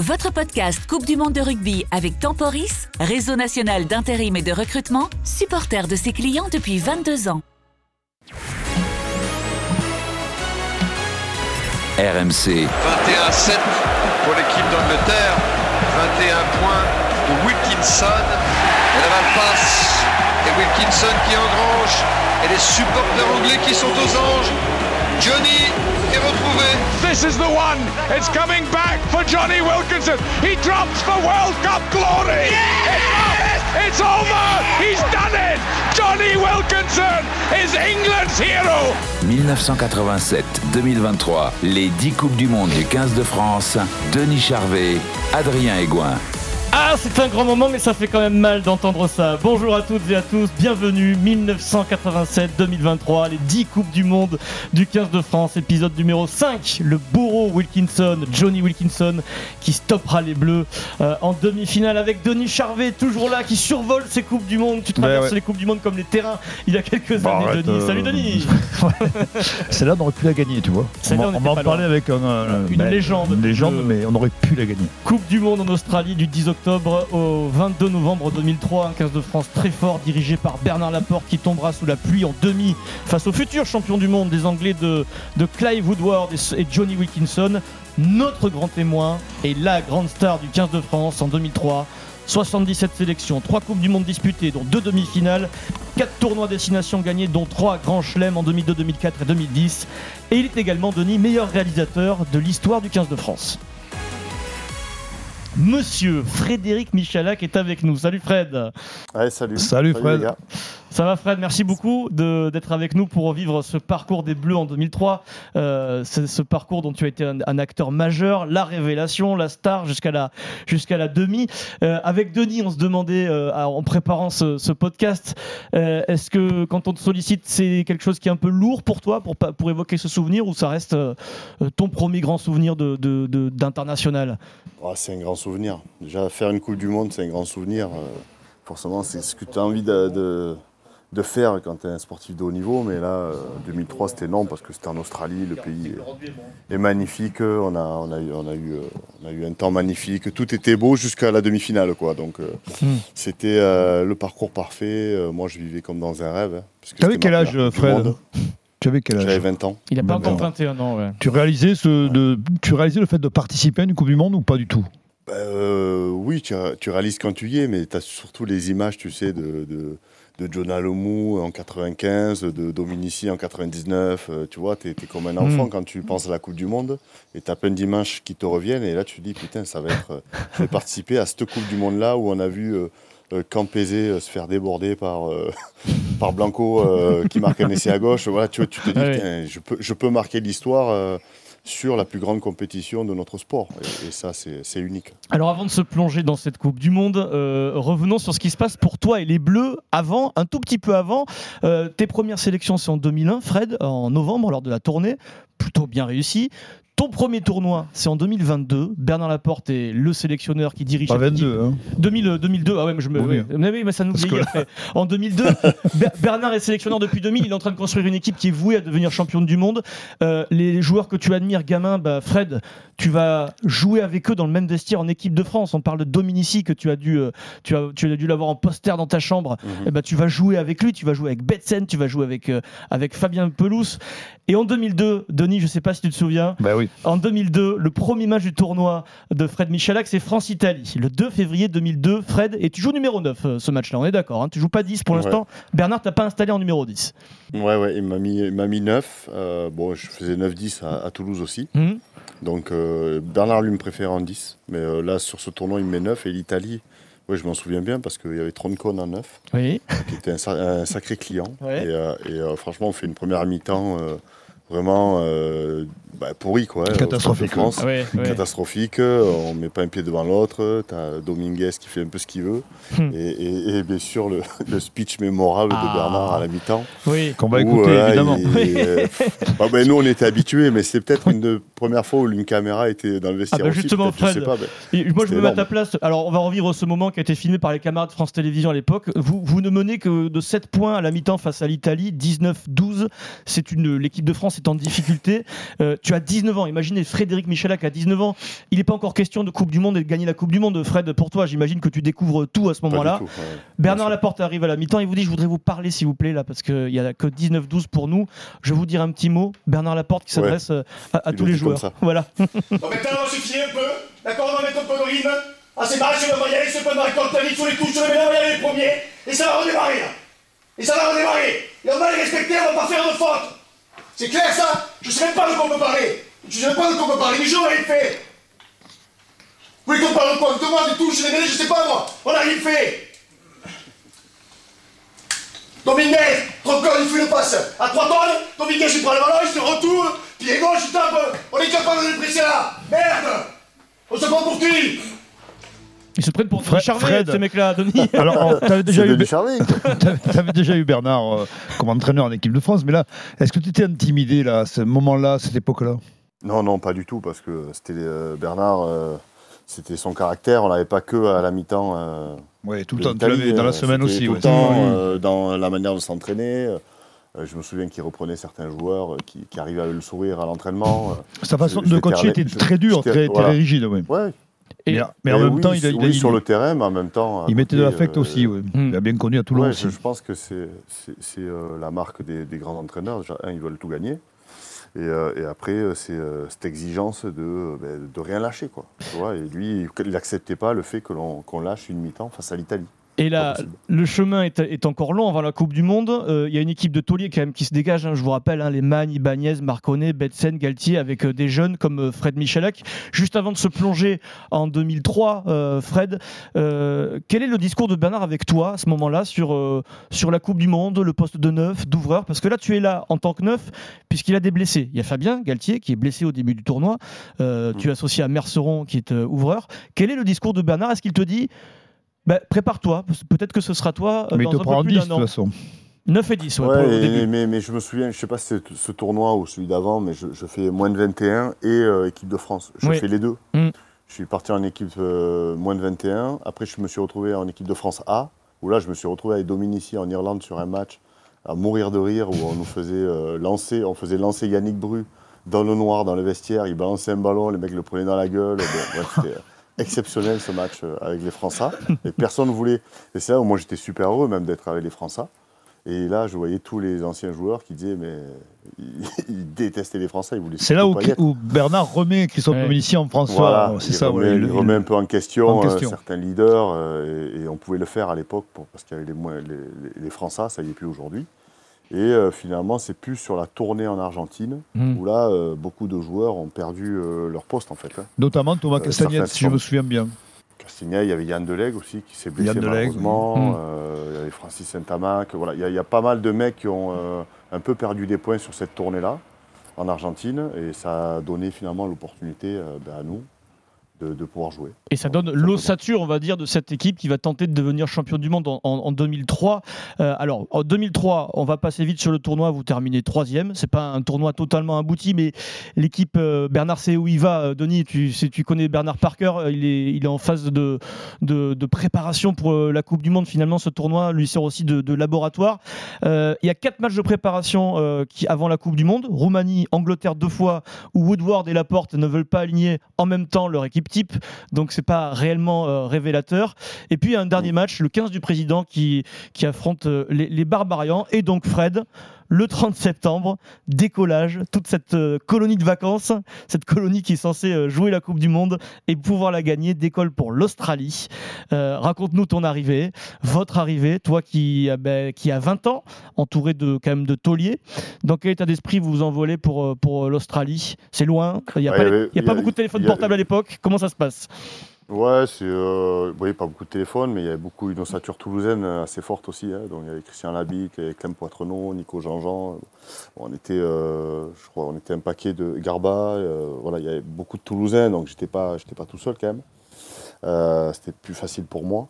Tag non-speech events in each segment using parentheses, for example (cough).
Votre podcast Coupe du Monde de rugby avec Temporis, réseau national d'intérim et de recrutement, supporter de ses clients depuis 22 ans. RMC, 21-7 pour l'équipe d'Angleterre. 21 points de Wilkinson. Et la balle passe. Et Wilkinson qui engrange. Et les supporters anglais qui sont aux anges. Johnny est retrouvé. This is the one. It's coming back for Johnny Wilkinson. He drops for World Cup glory. It's, up. it's over. He's done it. Johnny Wilkinson is England's hero. 1987-2023, les 10 Coupes du Monde du 15 de France, Denis Charvet, Adrien Aigouin. Ah, c'est un grand moment, mais ça fait quand même mal d'entendre ça. Bonjour à toutes et à tous, bienvenue 1987-2023, les 10 Coupes du Monde du 15 de France, épisode numéro 5. Le bourreau Wilkinson, Johnny Wilkinson, qui stoppera les Bleus euh, en demi-finale avec Denis Charvet, toujours là, qui survole ces Coupes du Monde. Tu traverses ouais. les Coupes du Monde comme les terrains il y a quelques Bon, années, Denis. euh, Salut Denis (laughs) Celle-là, on aurait pu la gagner, tu vois. On on va- on en parler loin. avec un, un- Une ben, légende. Une légende, mais on aurait pu la gagner. Coupe du Monde en Australie du 10 octobre au 22 novembre 2003, un 15 de France très fort dirigé par Bernard Laporte qui tombera sous la pluie en demi face au futur champion du monde des Anglais de, Clive Woodward et, et Johnny Wilkinson. Notre grand témoin et la grande star du 15 de France en 2003. 77 sélections, 3 Coupes du Monde disputées, dont 2 demi-finales, 4 tournois destination gagnés, dont 3 grands chelems en 2002, 2004 et 2010. Et il est également, Denis, meilleur réalisateur de l'histoire du 15 de France. Monsieur Frédéric Michalak est avec nous. Salut Fred. Ouais, salut. Salut, Fred. Ça va Fred Merci beaucoup d'être avec nous pour revivre ce parcours des Bleus en 2003. Euh, ce parcours dont tu as été un, acteur majeur, la révélation, la star jusqu'à la, jusqu'à la demi. Euh, avec Denis, on se demandait euh, en préparant ce, podcast, euh, est-ce que quand on te sollicite, c'est quelque chose qui est un peu lourd pour toi, pour, pour évoquer ce souvenir, ou ça reste ton premier grand souvenir d'international? Oh, c'est un grand souvenir. Déjà, faire une Coupe du Monde, c'est un grand souvenir. Forcément, c'est ce que tu as envie de- de faire quand tu es un sportif de haut niveau. Mais là, euh, 2003, c'était non parce que c'était en Australie. Le pays est, est magnifique. On a, on, a eu, on, a eu, euh, on a eu un temps magnifique. Tout était beau jusqu'à la demi-finale. Quoi. Donc, euh, Hmm. c'était euh, le parcours parfait. Euh, moi, je vivais comme dans un rêve. hein, T'avais c'était quel âge, Fred. Tu avais quel J'avais âge 20 ans. Il n'a pas encore 21 ans, ouais. tu réalisais, ce, de, tu réalisais le fait de participer à une Coupe du Monde ou pas du tout? Bah, euh, oui, tu, tu réalises quand tu y es, mais tu as surtout les images, tu sais, de, de, de John Alomou en 95, de Dominici en 99. euh, tu vois, tu es, comme un enfant Mm. quand tu penses à la Coupe du Monde et tu as plein d'images qui te reviennent. Et là, tu te dis, putain, ça va être. euh, je vais participer à cette Coupe du Monde-là où on a vu euh, euh, Campese euh, se faire déborder par, euh, (laughs) par Blanco euh, qui marque un essai à gauche. Voilà, tu, tu te dis, Ouais. putain, je peux, je peux marquer l'histoire. Sur la plus grande compétition de notre sport. Et, ça, c'est c'est unique. Alors avant de se plonger dans cette Coupe du Monde, euh, revenons sur ce qui se passe pour toi et les Bleus avant, un tout petit peu avant. Euh, tes premières sélections, c'est en 2001, Fred, en novembre, lors de la tournée. Plutôt bien réussi. Ton premier tournoi, c'est en 2022. Bernard Laporte est le sélectionneur qui dirige Pas cette équipe. 22, hein 2000, euh, 2002, ah ouais, mais je me. Oui. Mais ça nous vieillit après. En 2002, (laughs) Ber- Bernard est sélectionneur depuis 2000. Il est en train de construire une équipe qui est vouée à devenir championne du monde. Euh, les joueurs que tu admires, gamin, bah, Fred, tu vas jouer avec eux dans le même vestiaire en équipe de France. On parle de Dominici que tu as dû, euh, tu as, tu as dû l'avoir en poster dans ta chambre. Eh ben, tu vas jouer avec lui, tu vas jouer avec Betsen, tu vas jouer avec, euh, avec Fabien Pelouse. Et en 2002, Denis, je sais pas si tu te souviens, Bah oui. en 2002, le premier match du tournoi de Fred Michalak, c'est France-Italie. Le 2 février 2002, Fred, et tu joues numéro 9 euh, ce match-là, on est d'accord. Hein, tu joues pas 10 pour Ouais. l'instant. Bernard, t'as pas installé en numéro 10. Ouais, ouais, il m'a mis, il mis 9. Euh, bon, je faisais 9-10 à, à Toulouse aussi. Mhm. Donc euh, Bernard lui me préférait en 10. Mais euh, là, sur ce tournoi, il me met 9. Et l'Italie, ouais, je m'en souviens bien parce qu'il y avait Troncone en 9, Oui. qui était un, sa- un sacré client. Ouais. Et, euh, et, franchement, on fait une première mi-temps vraiment euh, bah, pourrie, quoi. Catastrophique, France. Ouais, ouais. Catastrophique, on met pas un pied devant l'autre. T'as Dominguez qui fait un peu ce qu'il veut. Hmm. Et, et- et bien sûr, le, (laughs) le speech mémorable Ah. de Bernard à la mi-temps. Oui. Qu'on va Où, écouter, euh, évidemment. il- (laughs) euh, ah ben, nous, on était habitués, mais c'est peut-être une de première fois où une caméra était dans le vestiaire. bah, aussi, justement, je Fred, sais pas, ben, Et moi, je me mets à ta place. Alors, on va revivre ce moment qui a été filmé par les camarades de France Télévisions à l'époque. Vous, vous ne menez que de 7 points à la mi-temps face à l'Italie, 19-12. C'est une l'équipe de France En difficulté. Euh, tu as 19 ans. Imaginez Frédéric Michalak à 19 ans. Il n'est pas encore question de Coupe du Monde et de gagner la Coupe du Monde. Fred, pour toi, j'imagine que tu découvres tout à ce moment-là. ouais. Bernard. Laporte arrive à la mi-temps. Il vous dit Je voudrais vous parler, s'il vous plaît, là, parce qu'il n'y a que 19-12 pour nous. Je vais vous dire un petit mot. Bernard Laporte qui s'adresse euh, à, à tous le les joueurs. Voilà. (laughs) Maintenant, on suffit un peu. D'accord, on va mettre un peu de rythme. Ah, c'est marré, on va y aller, c'est pas vite sur les touches, on va y aller les premiers. Et ça va redémarrer, là. Et ça va redémarrer. Et on va les respecter, on va pas faire de faute. C'est clair, ça Je sais même pas de quoi on peut parler. Je sais même pas de quoi on peut parler. Les gens, on a rien fait. Vous voulez qu'on parle de quoi De moi, touches, des médailles, je sais pas, moi. On a rien fait. Dominguez, corps, il fait le passe. À 3 tonnes, Dominguez, il prend le ballon, il se retourne. Pied gauche, il tape. On est capable de le presser là. Merde On se prend pour qui Ils se prennent pour Fred- Charvet, Fred. ces mecs-là, Denis. (laughs) Alors, (laughs) tu avais déjà, eu, (laughs) t'avais- t'avais déjà eu Bernard euh, comme entraîneur en équipe de France, mais là, est-ce que tu étais intimidé là, à ce moment-là, à cette époque-là? Non, non, pas du tout, parce que c'était euh, Bernard, euh, c'était son caractère. On l'avait pas que à la mi-temps. euh, Oui, tout le temps. Tu l'Italie, l'avais dans la semaine aussi. Tout ouais. le temps, Oui. euh, dans la manière de s'entraîner. Euh, je me souviens qu'il reprenait certains joueurs qui, qui arrivaient à le sourire à l'entraînement. Sa façon de coacher était très dure, très, voilà. très rigide. Ouais. Et- mais, mais en Et même oui, temps, il, a, il, a- oui, il- sur le terrain, mais en même temps. il mettait de l'affect euh, aussi. ouais. Hmm. Il a bien connu à Toulon Ouais, aussi. je, je pense que c'est euh, la marque des, des grands entraîneurs. Un, ils veulent tout gagner. Et, euh, et après, euh, c'est euh, cette exigence de, euh, ben, de rien lâcher. Quoi, tu vois, et lui, il n'acceptait pas le fait que l'on qu'on lâche une mi-temps face à l'Italie. Et là, le chemin est, est encore long avant la Coupe du Monde. Euh, Il y a une équipe de tauliers quand même qui se dégage. hein. Je vous rappelle, hein, les Magne, Ibanez, Marconnet, Betsen, Galtier, avec euh, des jeunes comme euh, Fred Michalak. Juste avant de se plonger en 2003, euh, Fred, quel est le discours de Bernard avec toi à ce moment-là sur, sur la Coupe du Monde, le poste de neuf, d'ouvreur? Parce que là, tu es là en tant que neuf, puisqu'il a des blessés. Il y a Fabien Galtier qui est blessé au début du tournoi. Tu es associé à Merceron qui est ouvreur. Quel est le discours de Bernard? Est-ce qu'il te dit bah, prépare-toi, peut-être que ce sera toi euh, mais il te un prend peu en plus 10 de d'un toute an. façon. 9 et 10, ouais, Ouais, pour le et- début. mais, mais je me souviens, je sais pas si c'est ce tournoi ou celui d'avant, mais je, je fais moins de 21 et euh, équipe de France. Je Oui. fais les deux. Mm. Je suis parti en équipe euh, moins de 21. Après, je me suis retrouvé en équipe de France A, où là, je me suis retrouvé avec Dominici en Irlande sur un match à mourir de rire, où on nous faisait euh, lancer, on faisait lancer Yannick Bru dans le noir, dans le vestiaire. Il balançait un ballon, les mecs le prenaient dans la gueule. Bon, bref, (laughs) c'était exceptionnel ce match euh, avec les Français. (laughs) Et personne ne voulait. Et c'est là où moi j'étais super heureux même d'être avec les Français. Et là, je voyais tous les anciens joueurs qui disaient, mais ils, (laughs) détestaient les Français, ils voulaient C'est là où, surtout pas y être. où Bernard remet Christophe Ouais. Dominici en François. Voilà, c'est il ça. remet, ouais, il il- remet un peu en question, en euh, certains leaders, euh, et, et on pouvait le faire à l'époque pour- parce qu'il y avait les, moins- les, les- les Français, ça y est plus aujourd'hui. Et euh, finalement, c'est plus sur la tournée en Argentine, Mm. où là, euh, beaucoup de joueurs ont perdu euh, leur poste en fait. hein. Notamment Thomas Castagnette, certains si je me souviens bien. Castignac, il y avait Yann Delegue aussi qui s'est blessé malheureusement. oui. Mm. Euh, il y avait Francis Saint-Amac. Voilà, il y, a- il y a pas mal de mecs qui ont un peu perdu des points sur cette tournée-là en Argentine et ça a donné finalement l'opportunité ben, à nous de, de pouvoir jouer. Et ça donne l'ossature, on va dire, de cette équipe qui va tenter de devenir champion du monde en, en- en 2003. Euh, alors, en 2003, on va passer vite sur le tournoi. Vous terminez troisième. C'est pas un tournoi totalement abouti, mais l'équipe, euh, Bernard sait où il va. Euh, Denis, tu, connais Bernard Parker. Il est, il est en phase de, de, de préparation pour la Coupe du Monde. Finalement, ce tournoi lui sert aussi de, laboratoire. Euh, il y a quatre matchs de préparation qui, avant la Coupe du Monde. Roumanie, Angleterre deux fois, où Woodward et Laporte ne veulent pas aligner en même temps leur équipe type. Donc c'est pas réellement euh, révélateur. Et puis un dernier match, le 15 du président qui, qui affronte euh, les, les Barbarians. Et donc Fred, le 30 septembre, décollage, toute cette euh, colonie de vacances, cette colonie qui est censée euh, jouer la Coupe du Monde et pouvoir la gagner, décolle pour l'Australie. Euh, Raconte-nous ton arrivée, votre arrivée, toi qui, ben, qui a 20 ans, entouré de quand même de tauliers. Dans quel état d'esprit vous vous envolez pour, pour l'Australie? C'est loin Il n'y a, Ouais, pas, y avait- il y a y pas beaucoup de téléphones portables à l'époque. Comment ça se passe? Ouais, c'est. Euh, oui, pas beaucoup de téléphones, mais il y avait beaucoup une ossature toulousaine euh, assez forte aussi. hein. Donc il y avait Christian Labic, il y avait Clem Poitrenaud, Nico Jean-Jean. Bon, on était, euh, je crois, on était un paquet de Garba. euh, voilà, il y avait beaucoup de Toulousains, donc j'étais pas, j'étais pas tout seul quand même. C'était plus facile pour moi.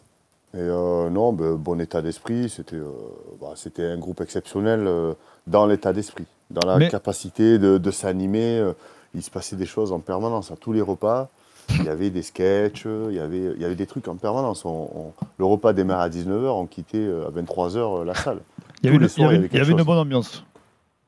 Et non, ben, bon état d'esprit. C'était, bah, c'était un groupe exceptionnel dans l'état d'esprit, dans la Mais- capacité de, de s'animer. il se passait des choses en permanence à tous les repas. Il y avait des sketchs, il y avait, il y avait des trucs en permanence. On- on- le repas démarre à 19h, on quittait euh, à 23h la salle. Il y avait, une- il y soirs, avait- il y avait il y avait quelque une bonne ambiance.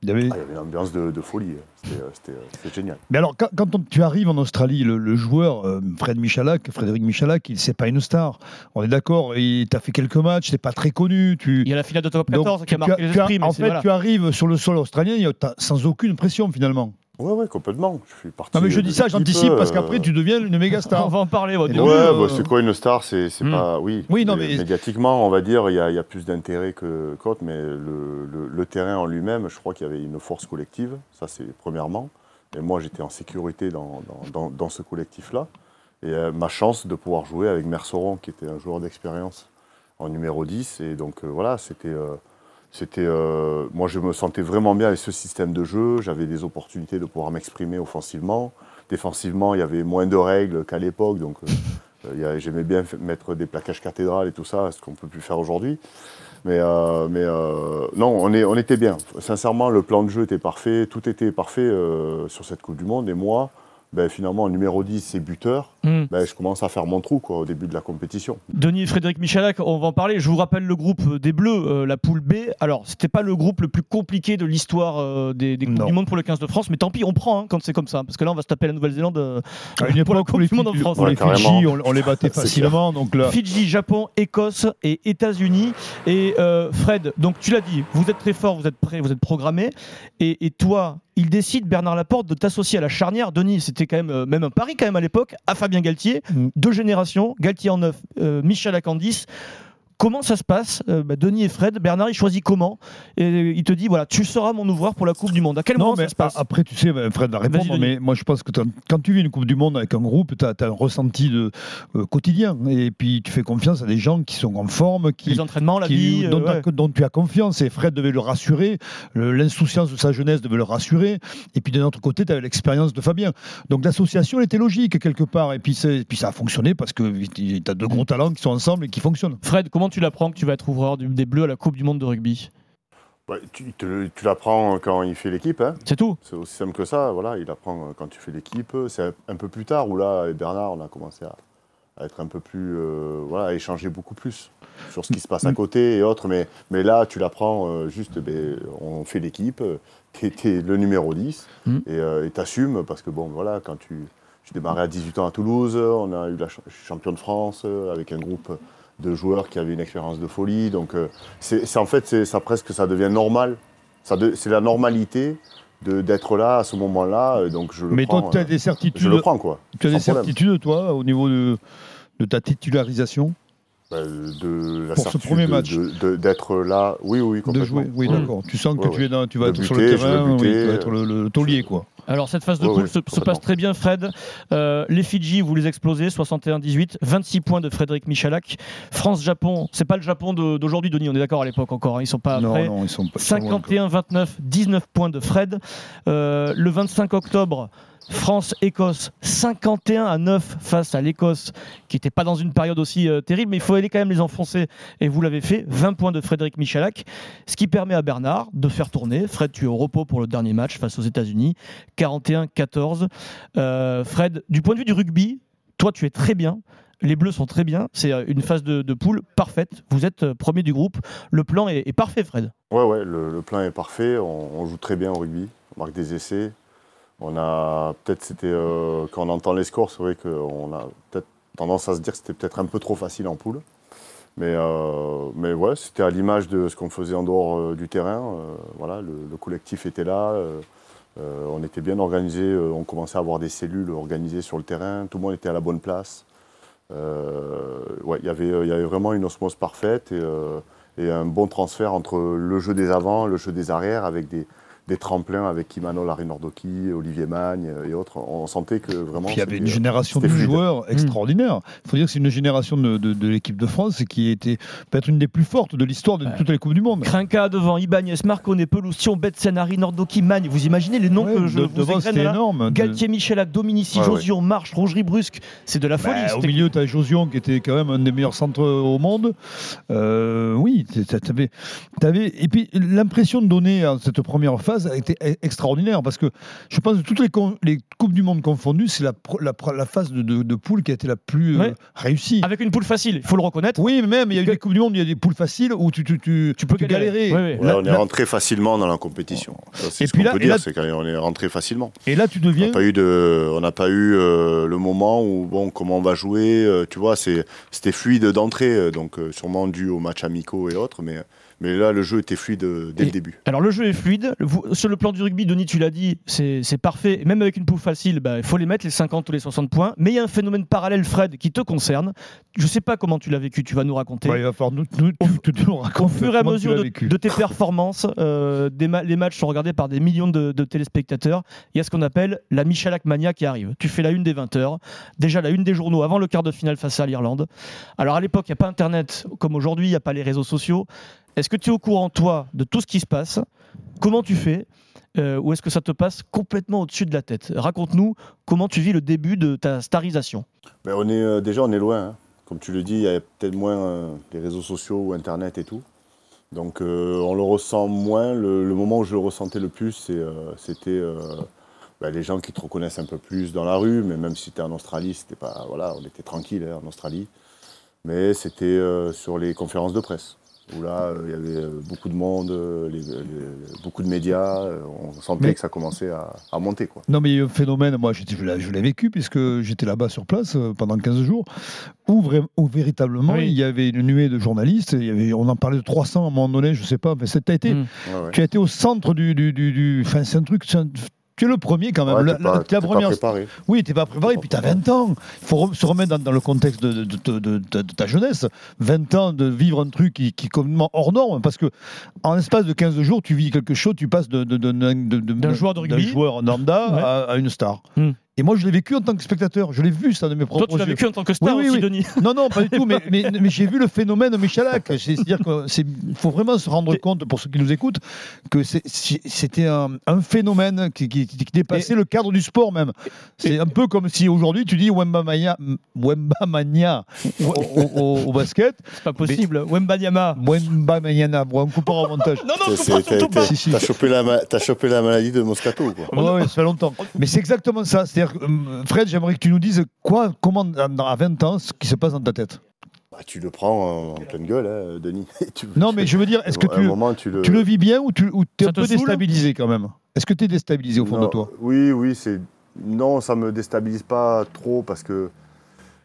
Il y avait- Ah, il y avait une ambiance de, de folie. C'était euh, c'était, euh, génial. Mais alors, quand, quand on- tu arrives en Australie, le, le joueur, euh, Fred Michalak, Frédéric Michalak, il c'est pas une star. On est d'accord, il t'a fait quelques matchs, c'est pas très connu. Tu... Il y a la finale de top Donc, 14 qui a marqué as- les esprits, en fait, voilà. tu arrives sur le sol australien sans aucune pression finalement. Ouais, ouais, complètement. Je suis parti. Non, mais je de dis ça, l'équipe, j'anticipe parce euh, qu'après tu deviens une méga On star. va en parler. ouais, euh, bah, c'est quoi une star? C'est c'est Hmm. pas. Oui, Oui, non, Mais Médiatiquement, on va dire, il y a, il y a plus d'intérêt que qu'autre, mais le, le- le terrain en lui-même, je crois qu'il y avait une force collective. Ça, c'est premièrement. Et moi, j'étais en sécurité dans, dans, dans- dans ce collectif-là. Et euh, ma chance de pouvoir jouer avec Merceron, qui était un joueur d'expérience en numéro 10. Et donc, euh, voilà, c'était. C'était, euh, moi, je me sentais vraiment bien avec ce système de jeu. J'avais des opportunités de pouvoir m'exprimer offensivement. Défensivement, il y avait moins de règles qu'à l'époque. Donc, euh, euh, j'aimais bien mettre des plaquages cathédrales et tout ça, ce qu'on peut plus faire aujourd'hui. Mais, euh, mais euh, non, on, est, on était bien. Sincèrement, le plan de jeu était parfait. Tout était parfait sur cette Coupe du Monde. Et moi, ben, finalement, numéro 10, c'est buteur. Hmm. Ben, je commence à faire mon trou quoi, au début de la compétition. Denis et Frédéric Michalak, on va en parler. Je vous rappelle le groupe des Bleus, euh, la poule B. Alors, c'était pas le groupe le plus compliqué de l'histoire euh, des, des Coupes Non. du Monde pour le 15 de France, mais tant pis, on prend hein, quand c'est comme ça. Parce que là, on va se taper la Nouvelle-Zélande euh, À une pour la Coupe du Monde en France. les. Fidji, on, on les battait (laughs) facilement. Donc là, Fidji, Japon, Écosse et États-Unis. Et euh, Fred, donc tu l'as dit, vous êtes très fort, vous êtes prêt, vous êtes programmé. Et, et toi, il décide, Bernard Laporte, de t'associer à la charnière. Denis, c'était quand même, euh, même un pari quand même à l'époque, à Fabien Galtier. Mm. Deux générations, Galtier en 9, euh, Michel à 10. Comment ça se passe Euh, bah, Denis et Fred, Bernard, il choisit comment? Et il te dit, voilà, tu seras mon ouvreur pour la Coupe du Monde. À quel Non, moment mais ça se passe? après, tu sais, ben, Fred va répondre, mais moi je pense que quand tu vis une Coupe du Monde avec un groupe, tu as, un ressenti de, euh, quotidien. Et puis tu fais confiance à des gens qui sont en forme, qui, Les entraînements, la qui- vie. euh, dont, ouais. t'as- dont tu as confiance. Et Fred devait le rassurer, l'insouciance de sa jeunesse devait le rassurer. Et puis d'un autre côté, tu avais l'expérience de Fabien. Donc l'association elle était logique quelque part. Et puis, et puis ça a fonctionné parce que tu as deux gros talents qui sont ensemble et qui fonctionnent. Fred, comment tu l'apprends que tu vas être ouvreur des Bleus à la Coupe du Monde de rugby Ouais, tu l'apprends quand il fait l'équipe. Hein. C'est tout C'est aussi simple que ça. Voilà, il apprend euh, quand tu fais l'équipe. C'est un- un peu plus tard où là, avec Bernard, on a commencé à, à être un peu plus, euh, voilà, à échanger beaucoup plus sur ce qui se passe à côté et autres. Mais, mais là, tu l'apprends euh, juste. Ben, on fait l'équipe. Tu es, le numéro 10 Mm. et euh, t'assumes parce que bon, voilà, quand tu j'ai démarré à 18 ans à Toulouse, on a eu la ch- champion de France euh, avec un groupe de joueurs qui avaient une expérience de folie. Donc, euh, c'est en fait, c'est- ça presque, ça devient normal. De- c'est la normalité d'être là à ce moment-là. euh, Donc, je le Mais prends. toi, tu as euh, des certitudes. je le prends, quoi. Tu as des problème. certitudes, toi, au niveau de, de ta titularisation? De la Pour ce premier de- match. D'être là, oui, oui, De complètement. jouer Oui, Ouais. d'accord. Tu sens que Ouais, tu, es dans, tu vas être sur le terrain, oui, buter, tu vas être le, le- le taulier, quoi. Alors cette phase de poule ouais, se, passe très bien Fred. Euh, les Fidji, vous les explosez, 61-18, 26 points de Frédéric Michalak. France-Japon, c'est pas le Japon de- d'aujourd'hui Denis, on est d'accord à l'époque encore, hein, ils sont pas non, prêts. non, ils sont pas. ils sont loin, quoi. 51-29, 19 points de Fred. Euh, le 25 octobre, France-Écosse, 51 à 9 face à l'Écosse, qui n'était pas dans une période aussi euh, terrible, mais il faut aller quand même les enfoncer, et vous l'avez fait, 20 points de Frédéric Michalak, ce qui permet à Bernard de faire tourner. Fred, tu es au repos pour le dernier match face aux États-Unis, 41-14. Euh, Fred, du point de vue du rugby, toi tu es très bien. Les Bleus sont très bien. C'est euh, une phase de, poule parfaite. Vous êtes premier du groupe. Le plan est, parfait, Fred. Ouais, ouais, le, plan est parfait. On joue très bien au rugby. On marque des essais. On a peut-être c'était euh, quand on entend les scores, c'est vrai qu'on a peut-être tendance à se dire que c'était peut-être un peu trop facile en poule. Mais, euh, mais ouais, c'était à l'image de ce qu'on faisait en dehors euh, du terrain. Voilà, le, le collectif était là. on était bien organisé. on commençait à avoir des cellules organisées sur le terrain. Tout le monde était à la bonne place. Il y avait- vraiment une osmose parfaite et, et un bon transfert entre le jeu des avants, le jeu des arrières, avec des, des tremplins avec Kimano Larinordoki, Olivier Magne euh, et autres. On sentait que vraiment. Il y avait une génération de c'était fluide. joueurs extraordinaires. Il faut dire que c'est une génération de, de- de l'équipe de France qui était peut-être une des plus fortes de l'histoire de Ouais. toutes les Coupes du Monde. Krinka devant, Ibanez, Marconnet, Peloussion, Betsen, Harry, Nordoki, Magne. Vous imaginez les noms Ouais, que je de- vous devant, là énorme. Galtier, Michelac, Dominici, Ouais, ouais. Josion, Marche, Rongerie Brusque. C'est de la Bah, folie. au C'était- milieu, tu as Josion qui était quand même un des meilleurs centres au monde. Euh, oui, tu avais, Et puis l'impression de donner à cette première phase, phase a été e- extraordinaire parce que je pense que toutes les, Coupes du Monde confondues, c'est la, phase de, de- de poule qui a été la plus euh, Ouais. réussie. Avec une poule facile, il faut le reconnaître. Oui, mais même, il y a eu des Coupes du Monde, il y a des poules faciles où tu, tu, tu, Tu peux galérer. Ouais, ouais. Là- on est rentré facilement dans la compétition. Ça, C'est Et ce puis qu'on là- peut et dire, là- c'est qu'on est rentré facilement. Et là, tu On deviens. n'a pas eu de, on n'a pas eu euh, le moment où bon, comment on va jouer. euh, tu vois, c'est, c'était fluide d'entrée, euh, donc euh, sûrement dû aux matchs amicaux et autres, mais mais là le jeu était fluide euh, dès Et- le début. Alors le jeu est fluide. Vous- sur le plan du rugby, Denis, tu l'as dit, c'est parfait. Et Même avec une poule facile, bah, il faut les mettre, les 50 ou les 60 points. Mais il y a un phénomène parallèle, Fred, qui te concerne. Je ne sais pas comment tu l'as vécu, tu vas nous raconter. Ouais, il va falloir nous, nous, Au- tu- tu nous Au fur et à mesure de, tes performances, euh, des ma- les matchs sont regardés par des millions de, de téléspectateurs. Il y a ce qu'on appelle la Michalak Mania qui arrive. Tu fais la une des 20h, déjà la une des journaux avant le quart de finale face à l'Irlande. Alors à l'époque, il n'y a pas Internet comme aujourd'hui, il n'y a pas les réseaux sociaux. Est-ce que tu es au courant, toi, de tout ce qui se passe? Comment tu fais? Euh, Ou est-ce que ça te passe complètement au-dessus de la tête? Raconte-nous comment tu vis le début de ta starisation. Ben, on est euh, déjà on est loin. hein. Comme tu le dis, il y a peut-être moins euh, les réseaux sociaux ou Internet et tout. Donc on le ressent moins. Le, moment où je le ressentais le plus, c'était ben, les gens qui te reconnaissent un peu plus dans la rue. Mais même si tu es en Australie, pas voilà, on était tranquille hein, en Australie. Mais c'était sur les conférences de presse où là euh, il y avait euh, beaucoup de monde, euh, les- les- beaucoup de médias. on sentait Mais- que ça commençait à, à monter quoi. Non, mais il y a un phénomène, moi je l'ai je l'ai vécu puisque j'étais là-bas sur place pendant 15 jours, où, où véritablement Oui. il y avait une nuée de journalistes, il y avait, on en parlait de 300 à un moment donné, je sais pas, mais t'as été. Ouais, ouais. tu as été au centre du. du, du, du- enfin, c'est un truc. un- tu es le premier quand même. Ouais, La- la- pas, t'es la t'es pas première. préparé. Oui, t'es pas préparé, puis t'as 20 ans. Il faut re- se remettre dans, dans le contexte de, de- de- de- de- de ta jeunesse. 20 ans de vivre un truc qui, qui est complètement hors norme, parce que en l'espace de 15 jours, tu vis quelque chose, tu passes de, de- de- de- de- de- D'un joueur de rugby. d'un joueur lambda Ouais. à, à une star. Hmm. Et moi, je l'ai vécu en tant que spectateur. Je l'ai vu ça de mes propres Toi, tu l'as yeux. vécu en tant que star Oui, oui, aussi, oui. Denis. Non, non, pas du tout, mais, mais, (laughs) mais j'ai vu le phénomène Michalak. C'est- C'est-à-dire qu'il faut vraiment se rendre compte, pour ceux qui nous écoutent, que c'était un, un phénomène qui, qui- qui dépassait le cadre du sport même. C'est un peu comme si aujourd'hui tu dis Wemba Mania, Wemba Mania au, au- au- au basket, C'est pas possible. Wembanyama. Wemba Maniana, bon, on coupera au montage. (laughs) Non, non, surtout pas. Si, si. t'as chopé, la t'as chopé la maladie de Moscato. Quoi. Ouais, ouais, ça fait longtemps. Mais c'est exactement ça. C'est-à-dire, euh, Fred, j'aimerais que tu nous dises quoi, comment, à 20 ans, ce qui se passe dans ta tête. Bah, tu le prends en, en pleine gueule, hein, Denis. (laughs) Tu- Non, mais je veux dire, est-ce que tu, moment, tu le, tu le vis bien ou tu es un peu déstabilisé quand même? Est-ce que tu es déstabilisé au fond Non, de toi? Oui, oui, c'est. Non, ça me déstabilise pas trop parce que,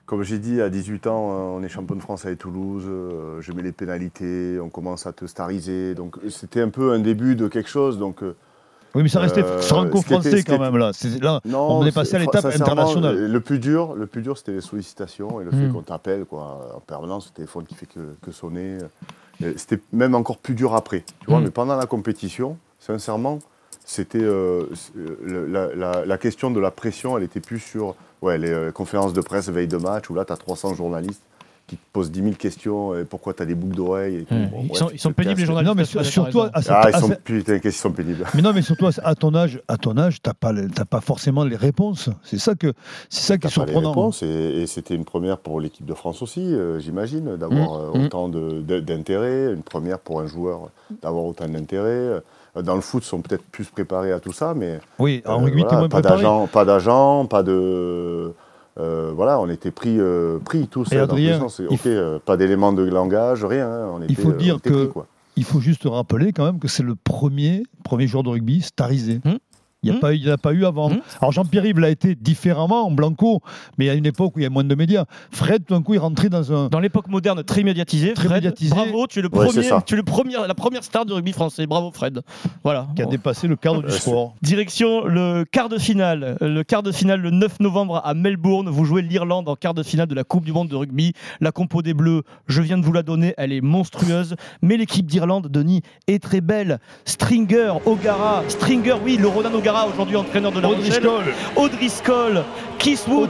comme j'ai dit, à 18 ans, euh, on est champion de France avec Toulouse, euh, je mets les pénalités, on commence à te stariser. Donc c'était un peu un début de quelque chose. Donc euh, Oui, mais ça restait Euh, franco-français quand même là. Là non, on est passé à l'étape internationale. Le plus dur, le plus dur, c'était les sollicitations et le fait qu'on t'appelle quoi en permanence, le téléphone qui fait que, que sonner. Et C'était même encore plus dur après. Tu vois, Mm. mais pendant la compétition, sincèrement, c'était euh, la, la- la question de la pression, elle était plus sur ouais, les euh, conférences de presse veille de match où là, tu as 300 journalistes qui te posent 10 000 questions. Et pourquoi tu as des boucles d'oreilles et tout. Ouais, Bon, ils bref, sont- ils pénibles, les journalistes. Non, mais surtout à, Ah, à ils sont, putain, qu'ils sont pénibles. mais non, mais surtout à, ton âge, à ton âge, t'as pas, pas forcément les réponses. C'est ça que, c'est ça qui est T'as pas les surprenant. réponses, et, et c'était une première pour l'équipe de France aussi, euh, j'imagine, d'avoir Mmh, euh, mmh. autant de- de- d'intérêt, une première pour un joueur d'avoir autant d'intérêt. Euh, Dans le foot, ils sont peut-être plus préparés à tout ça, mais Oui, en euh, rugby, voilà, t'es moins pas d'agent, pas d'agent, pas de euh, voilà, on était pris, euh, pris tous. Et hein, dans tous sens. Il ok, euh, pas d'éléments de langage, rien. hein, on était, faut euh, dire on était que- pris, quoi. Il faut juste rappeler quand même que c'est le premier, premier joueur de rugby starisé. Hmm. Il n'y Hmm. a, a pas eu avant. Hmm. Alors Jean-Pierre Yves l'a été différemment en blanco, mais à une époque où il y a moins de médias. Fred, tout d'un coup, il rentrait dans un. Dans l'époque moderne, très médiatisée, Très Fred, médiatisé. bravo, tu es, le Ouais, premier, tu es le premier, la première star du rugby français. Bravo Fred. Voilà. qui a dépassé le cadre du Euh, sport. Direction le quart de finale. Le quart de finale le 9 novembre à Melbourne. Vous jouez l'Irlande en quart de finale de la Coupe du Monde de rugby. La compo des Bleus, je viens de vous la donner, elle est monstrueuse. Mais l'équipe d'Irlande, Denis, est très belle. Stringer, O'Gara, Stringer, oui, le Ronan O'Gara, aujourd'hui entraîneur de la Rochelle. O'Driscoll, Kiswood.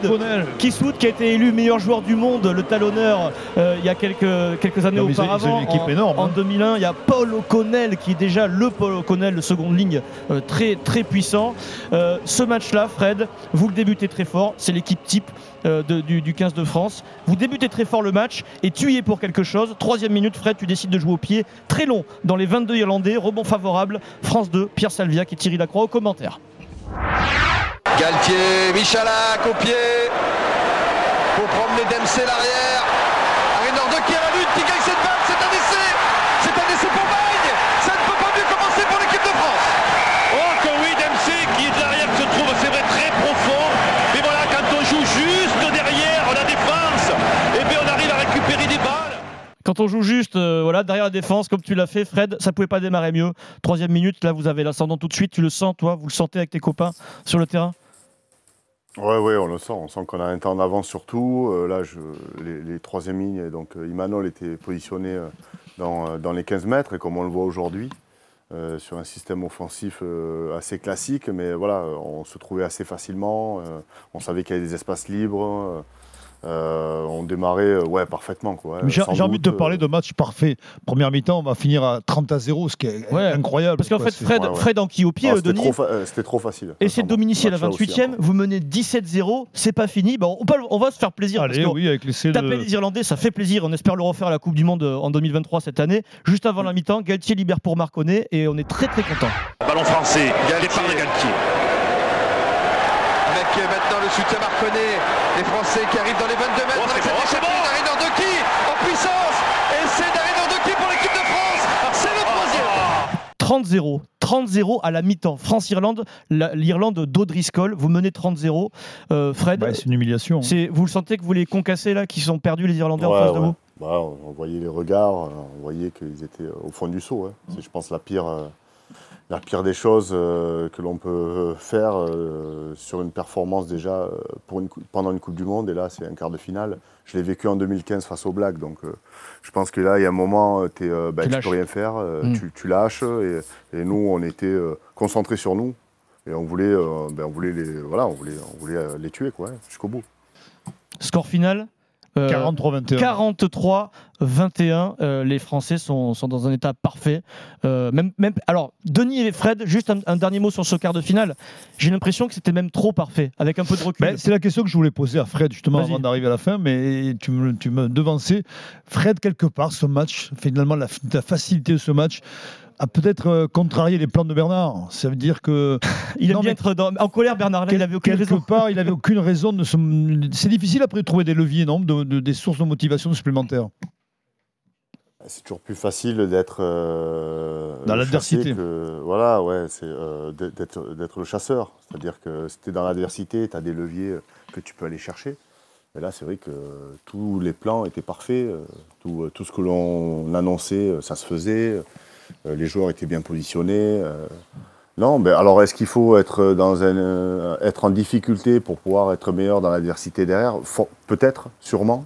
Kiswood qui a été élu meilleur joueur du monde, le talonneur, euh, il y a quelques, quelques années Non, auparavant. une équipe en, énorme, en hein. 2001, il y a Paul O'Connell qui est déjà le Paul O'Connell, le seconde ligne euh, très, très puissant. Euh, ce match-là, Fred, vous le débutez très fort, c'est l'équipe type. Euh, du 15 de France. Vous débutez très fort le match et tu y es pour quelque chose. Troisième minute, Fred, tu décides de jouer au pied très long dans les 22 Irlandais. Rebond favorable. France 2, Pierre Salviac et Thierry Lacroix au commentaire. Galtier, Michalak au pied pour promener Dempsey l'arrière. Arinor qui a la lutte, qui gagne cette balle, c'est un essai C'est un essai pour Bagne Ça ne peut pas mieux commencer pour l'équipe de France Oh que oui, Dempsey qui est derrière se trouve, c'est vrai, très profond. Mais voilà, quand on joue juste derrière la défense, et bien on arrive à récupérer des balles. Quand on joue juste euh, voilà, derrière la défense, comme tu l'as fait, Fred, ça pouvait pas démarrer mieux. Troisième minute, là vous avez l'ascendant tout de suite. Tu le sens, toi? Vous le sentez avec tes copains sur le terrain? Ouais, ouais, on le sent. On sent qu'on a un temps d'avance surtout. Euh, là, les, troisième lignes, donc euh, Imanol était positionné dans, les 15 mètres, comme on le voit aujourd'hui, sur un système offensif assez classique, mais voilà, on se trouvait assez facilement. on savait qu'il y avait des espaces libres. Euh, on démarrait euh, ouais, parfaitement. quoi, J'ai envie de te parler euh, de match parfait. Première mi-temps, on va finir à 30 à 0, ce qui est Ouais. incroyable. Parce qu'en quoi. fait, Fred, ouais, ouais. Fred en qui au pied, ah, C'était Denis trop, fa- euh, c'était trop facile. Et c'est. Dominici à la Match-là aussi, 28e, encore. vous menez 17-0, c'est pas fini. Bon, on, peut- on va se faire plaisir. Allez, oui, avec l'essai Taper de. les Irlandais, ça fait plaisir. On espère le refaire à la Coupe du Monde en 2023 cette année. Juste avant la mi-temps, Galtier libère pour Marconnet et on est très très content. Ballon français, Galtier. départ de Galtier. Avec maintenant le soutien Marconnet, les Français qui arrivent dans les 22 mètres Oh, c'est bon, c'est bon. Doki en puissance et c'est d'Arinor Doki pour l'équipe de France c'est le troisième 30-0. 30-0 à la mi-temps. France-Irlande, la- l'Irlande d'Audriscoll. Vous menez 30-0 Euh, Fred, c'est une humiliation. c'est- vous le sentez que vous les concassez là, qui sont perdus les Irlandais en Ouais, face de vous? Bah, on voyait les regards, euh, on voyait qu'ils étaient euh, au fond du seau. hein. C'est, je pense, la pire, euh, la pire des choses euh, que l'on peut faire euh, sur une performance déjà euh, pour une, cou- pendant une Coupe du Monde. Et là, c'est un quart de finale. Je l'ai vécu en 2015 face aux Blacks. Donc, euh, je pense que là, il y a un moment, euh, euh, bah, Tu ne peux rien faire. euh, Mm. tu, tu lâches. Et, et nous, on était euh, concentrés sur nous. Et on voulait, euh, on voulait, les, voilà, on voulait, on voulait euh, les tuer quoi, jusqu'au bout. Score final euh, 43-21. 43-21. euh, les Français sont, sont dans un état parfait. Euh, même, même, alors, Denis et Fred, juste un, un dernier mot sur ce quart de finale. J'ai l'impression que c'était même trop parfait, avec un peu de recul. Ben, c'est la question que je voulais poser à Fred justement Vas-y. avant d'arriver à la fin, mais tu me, tu me devançais. Fred, quelque part, ce match, finalement, la, la facilité de ce match a peut-être euh, contrarié les plans de Bernard. Ça veut dire que (laughs) il aime non, bien mais- être dans- en colère, Bernard. Là, il quel- avait aucune quelque raison. part, il avait (laughs) aucune raison de se. C'est difficile après de trouver des leviers, non, de, de- des sources de motivation supplémentaires. C'est toujours plus facile d'être euh, Dans le l'adversité. que- Voilà, ouais, c'est euh, d'être d'être le chasseur. C'est-à-dire que si tu es dans l'adversité, tu as des leviers que tu peux aller chercher. Et là, c'est vrai que tous les plans étaient parfaits. Tout, tout ce que l'on annonçait, ça se faisait. Euh, Les joueurs étaient bien positionnés. euh. Non, ben alors est-ce qu'il faut être, dans un, euh, être en difficulté pour pouvoir être meilleur dans l'adversité derrière? Peut-être, sûrement.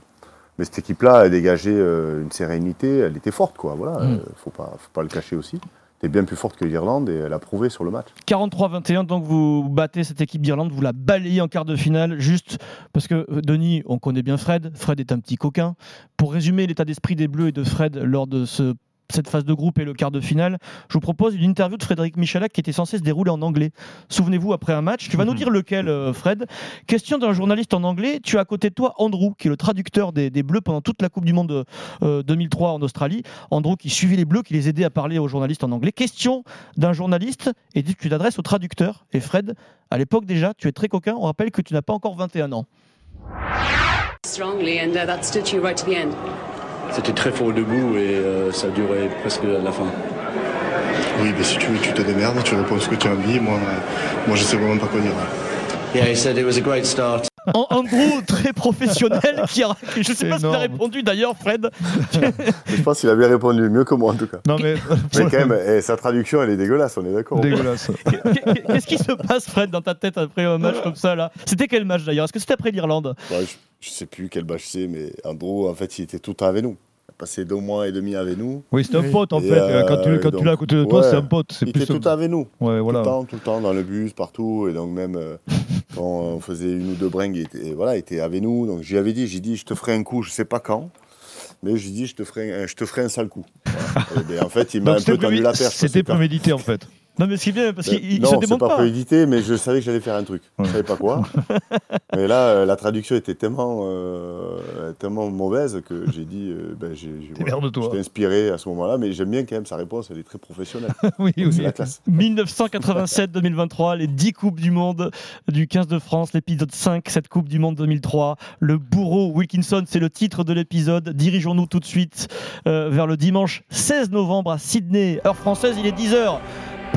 Mais cette équipe-là a dégagé une sérénité, elle était forte, quoi. Voilà, Mm. euh, faut pas, faut pas le cacher aussi. Elle était bien plus forte que l'Irlande et elle a prouvé sur le match. 43-21, donc vous battez cette équipe d'Irlande, vous la balayez en quart de finale, juste parce que Denis, on connaît bien Fred, Fred est un petit coquin. Pour résumer l'état d'esprit des Bleus et de Fred lors de ce- cette phase de groupe et le quart de finale, je vous propose une interview de Frédéric Michalak qui était censée se dérouler en anglais. Souvenez-vous, après un match, tu vas nous dire lequel, euh, Fred. Question d'un journaliste en anglais, tu as à côté de toi Andrew, qui est le traducteur des, des Bleus pendant toute la Coupe du Monde euh, 2003 en Australie. Andrew qui suivait les Bleus, qui les aidait à parler aux journalistes en anglais. Question d'un journaliste et tu t'adresses au traducteur. Et Fred, à l'époque déjà, tu es très coquin. On rappelle que tu n'as pas encore 21 ans. strongly, and uh, that stood you right to the end. C'était très fort debout et euh, ça durait presque à la fin. Oui, mais si tu veux, tu te démerdes, tu réponds ce que tu as envie. Moi, moi je sais vraiment pas quoi dire. Yeah, he said it was a great start. An- Andrew, très professionnel, (laughs) qui a, je ne sais pas ce qu'il a Énorme. répondu d'ailleurs, Fred. Je pense qu'il a bien répondu, mieux que moi en tout cas. Non, mais. (laughs) Mais quand même, eh, sa traduction, elle est dégueulasse, on est d'accord. Dégueulasse. Qu'est-ce qui se passe, Fred, dans ta tête après un match comme ça là? C'était quel match d'ailleurs? Est-ce que c'était après l'Irlande? Ouais, je, je sais plus quel match c'est, mais Andrew, en fait, il était tout le temps avec nous. Il a passé deux mois et demi avec nous. Oui, c'est un pote en Et, fait. Quand tu, euh, quand tu l'as à côté de toi, ouais, c'est un pote. C'est Il plus était tout le temps avec nous. Ouais, voilà. Tout le temps, tout le temps, dans le bus, partout. Et donc, même euh, quand on faisait une ou deux bringues, il était, voilà, il était avec nous. Donc, j'y avais dit, j'ai dit, je te ferai un coup, je sais pas quand. Mais j'ai dit, je te ferai un, je te ferai un sale coup. Voilà. (laughs) Et ben, en fait, il m'a un peu tendu la perche. C'était super. prémédité en fait. Non, mais c'est bien, parce Mais qu'il il non, se c'est démonte pas pas. prémédité, mais je savais que j'allais faire un truc. Je savais pas quoi. (laughs) mais là, euh, la traduction était tellement, euh, tellement mauvaise que j'ai dit, euh, ben, j'ai, voilà. J'étais inspiré à ce moment-là, mais j'aime bien quand même sa réponse, elle est très professionnelle. (laughs) oui, C'est oui. la classe. 1987-2023, les 10 Coupes du Monde du 15 de France, l'épisode 5, cette Coupe du Monde 2003. Le bourreau Wilkinson, c'est le titre de l'épisode. Dirigeons-nous tout de suite euh, vers le dimanche 16 novembre à Sydney. Heure française, il est 10h.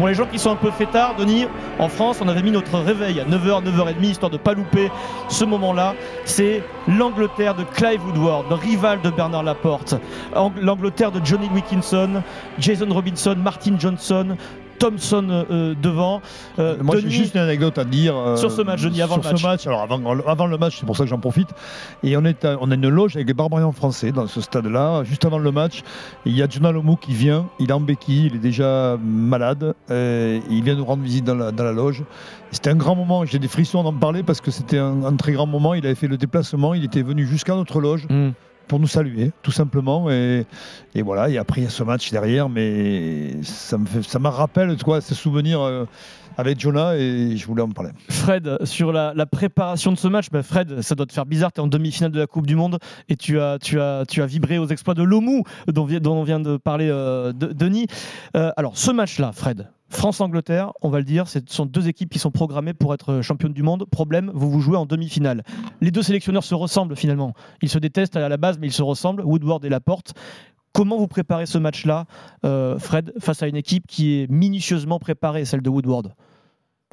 Pour les gens qui sont un peu fêtards, Denis, en France, on avait mis notre réveil à 9h, 9h30, histoire de ne pas louper ce moment-là. C'est l'Angleterre de Clive Woodward, le rival de Bernard Laporte. Ang- L'Angleterre de Johnny Wilkinson, Jason Robinson, Martin Johnson, Thompson euh, devant. Euh, Moi, j'ai juste une anecdote à dire. euh, Sur ce match, Denis, avant sur le match. ce match. Alors, avant, avant le match, c'est pour ça que j'en profite. Et on, est à- on a une loge avec les barbarians français dans ce stade-là. Juste avant le match, il y a Jonah Lomu qui vient. Il est en béquille, il est déjà malade. euh, il vient nous rendre visite dans la, dans la loge. C'était un grand moment. J'ai des frissons d'en parler parce que c'était un, un très grand moment. Il avait fait le déplacement. Il était venu jusqu'à notre loge Hmm. Pour nous saluer, tout simplement. Et, et voilà, et après il y a ce match derrière, mais ça me ça me rappelle quoi, ces souvenirs euh, avec Jonah et je voulais en parler. Fred, sur la, préparation de ce match, bah, Fred, ça doit te faire bizarre, tu es en demi-finale de la Coupe du Monde et tu as, tu as, tu as vibré aux exploits de Lomu, dont, on vient de parler euh, de- Denis. Euh, alors, ce match-là, Fred, France-Angleterre, on va le dire, ce sont deux équipes qui sont programmées pour être championnes du monde. Problème, vous vous jouez en demi-finale. Les deux sélectionneurs se ressemblent finalement. Ils se détestent à la base, mais ils se ressemblent, Woodward et Laporte. Comment vous préparez ce match-là, euh, Fred, face à une équipe qui est minutieusement préparée, celle de Woodward?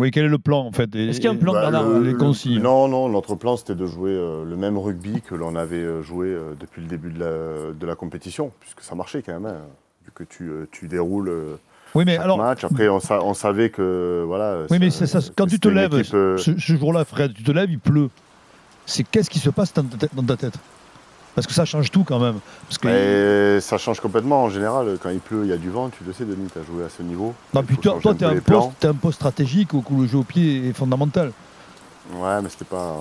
Oui, quel est le plan en fait? Est-ce qu'il y a un plan, Bah, Bernard? le- les le- consignes. Non, non, notre plan c'était de jouer euh, le même rugby que l'on avait euh, joué euh, depuis le début de la, de la compétition, puisque ça marchait quand même, hein, vu que tu, euh, tu déroules euh, Oui, mais alors. match. Après, on, sa- on savait que voilà. Oui, mais ça- c'est ça, quand tu te lèves, équipe, euh, ce, ce jour-là, Fred, tu te lèves, il pleut. C'est qu'est-ce qui se passe dans ta tête, dans ta tête? Parce que ça change tout quand même. Parce que mais ça change complètement en général. Quand il pleut, il y a du vent. Tu le sais, Denis, tu as joué à ce niveau. non, puis toi, changer toi, un poste, un poste stratégique où le jeu au pied est fondamental. Ouais, mais c'était pas,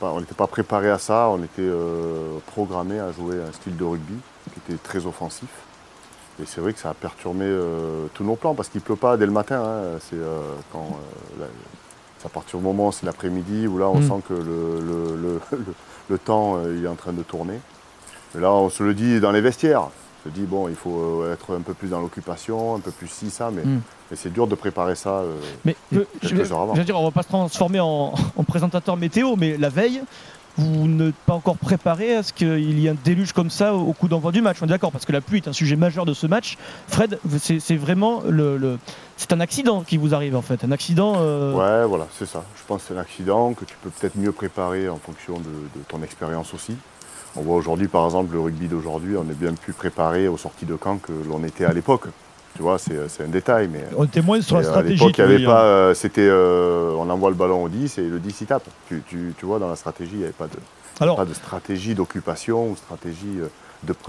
pas, on n'était pas préparé à ça. On était euh, programmé à jouer un style de rugby qui était très offensif. Et c'est vrai que ça a perturbé euh, tous nos plans parce qu'il pleut pas dès le matin. hein. C'est euh, quand euh, à partir du moment où c'est l'après-midi où là on Mm. sent que le, le- le- (laughs) le- temps euh, il est en train de tourner. Et là on se le dit dans les vestiaires. On se dit bon il faut euh, être un peu plus dans l'occupation, un peu plus ci ça, mais, Mm. mais c'est dur de préparer ça. euh, Mais euh, je, quelques vais, heures avant. je veux dire, on va pas se transformer en, en présentateur météo, mais la veille, vous n'êtes pas encore préparé à ce qu'il y ait un déluge comme ça au, coup d'envoi du match. On est d'accord, parce que la pluie est un sujet majeur de ce match. Fred, c'est vraiment le, le- c'est un accident qui vous arrive en fait, un accident. euh, Ouais, voilà, c'est ça. Je pense que c'est un accident que tu peux peut-être mieux préparer en fonction de, de ton expérience aussi. On voit aujourd'hui, par exemple, le rugby d'aujourd'hui, on est bien plus préparé aux sorties de camp que l'on était à l'époque. Tu vois, c'est un détail, mais On était moins sur la à stratégie. l'époque, il avait pas. euh, C'était, euh, on envoie le ballon au 10 et le 10 il tape. Tu, tu- tu vois, dans la stratégie, il n'y avait pas de, Alors, pas de stratégie d'occupation ou stratégie euh,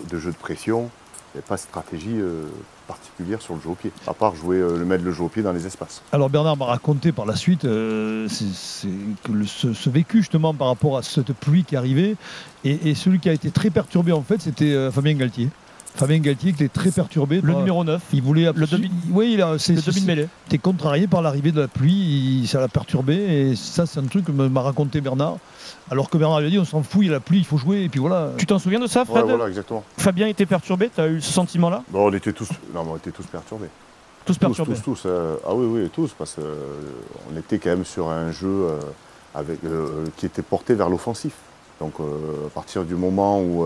de, jeu de pression. Il n'y avait pas de stratégie euh, particulière sur le jeu au pied, à part jouer, euh, le mettre le jeu au pied dans les espaces. Alors Bernard m'a raconté par la suite euh, c'est- ce, ce vécu justement par rapport à cette pluie qui arrivait et, et celui qui a été très perturbé en fait c'était euh, Fabien Galtier. Fabien Galtier qui était très perturbé. Le par- numéro 9, Il voulait Le demi- Oui, il a- c'est le demi de mêlée. T'es contrarié par l'arrivée de la pluie, il- ça l'a perturbé et ça c'est un truc que me- m'a raconté Bernard. Alors que Bernard lui a dit on s'en fout, il y a la pluie, il faut jouer et puis voilà. Tu t'en souviens de ça, Ouais, Fred voilà, exactement. Fabien était perturbé, tu as eu ce sentiment-là? Bon, on était tous, non, mais on était tous perturbés. Tous perturbés. tous, tous. euh, ah oui, oui, tous, parce qu'on était quand même sur un jeu euh, avec, euh, qui était porté vers l'offensif. Donc, euh, à partir du moment où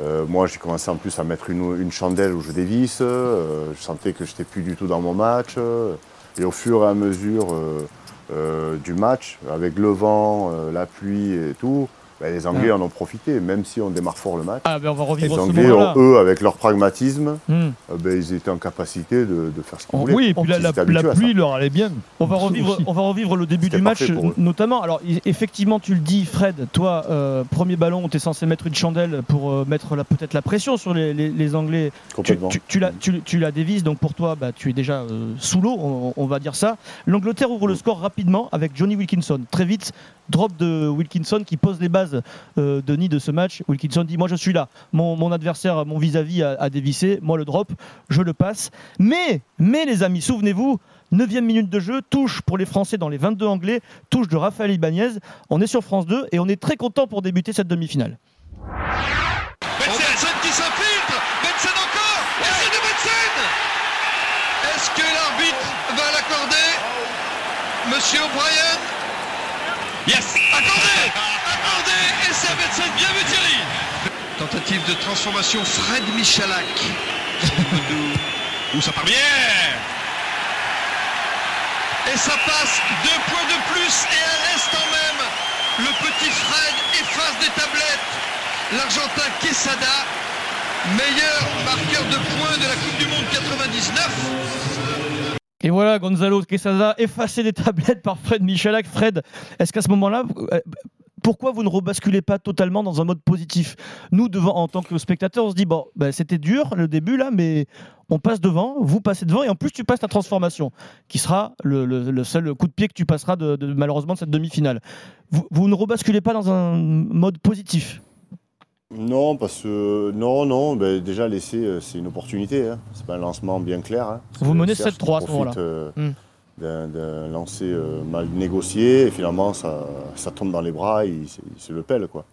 euh, moi j'ai commencé en plus à mettre une, une chandelle où je dévisse, euh, je sentais que je n'étais plus du tout dans mon match. euh, et au fur et à mesure euh, euh, du match, avec le vent, la pluie et tout, ben, les Anglais en ont profité, même si on démarre fort le match. Ah, ben on va Les Anglais, ont, eux, avec leur pragmatisme, Hmm. euh, ben, ils étaient en capacité de, de faire ce qu'ils On- voulaient. Oui, et puis la, pluie leur allait bien. On va, revivre, on va revivre le début du match, notamment. Alors, effectivement, tu le dis, Fred, toi, euh, premier ballon tu es censé mettre une chandelle pour euh, mettre peut-être la pression sur les, les- les Anglais. Complètement. tu, tu la, tu, tu la dévises, donc pour toi, bah, tu es déjà euh, sous l'eau, on, on va dire ça. L'Angleterre ouvre le score rapidement avec Johnny Wilkinson. Très vite, drop de Wilkinson qui pose les bases euh, Denis, de ce match. Wilkinson dit Moi, je suis là. Mon, adversaire, mon vis-à-vis a, a dévissé. Moi, le drop, je le passe. Mais, mais les amis, souvenez-vous, 9 minute de jeu, touche pour les Français dans les 22 Anglais, touche de Raphaël Ibanez. On est sur France 2 et on est très content pour débuter cette demi-finale. Benson qui s'infiltre Benson encore Et c'est de Benson Est-ce que l'arbitre va l'accorder? Monsieur O'Brien Yes Accordé Accordé Et c'est à Benson, bien vu Thierry Tentative de transformation Fred Michalak. Où ça part bien Et ça passe deux points de plus et à l'instant même, le petit Fred efface des tablettes. L'Argentin Quesada, meilleur marqueur de points de la Coupe du Monde 99. Et voilà, Gonzalo Quesada effacé des tablettes par Fred Michalak. Fred, est-ce qu'à ce, moment-là, euh, pourquoi vous ne rebasculez pas totalement dans un mode positif Nous, devant, en tant que spectateurs, on se dit bon, ben, c'était dur le début là, mais on passe devant, vous passez devant, et en plus tu passes ta transformation, qui sera le, le- le seul coup de pied que tu passeras de, de- malheureusement de cette demi-finale. Vous, vous ne rebasculez pas dans un mode positif Non, parce que non, non, ben, déjà l'essai, euh, c'est une opportunité. Hein. C'est pas un lancement bien clair. hein. Vous menez Serge 7-3 qui à ce moment-là. euh, Hmm. D'un- lancer euh, mal négocié et finalement ça, ça tombe dans les bras et il, se- il se le pèle quoi.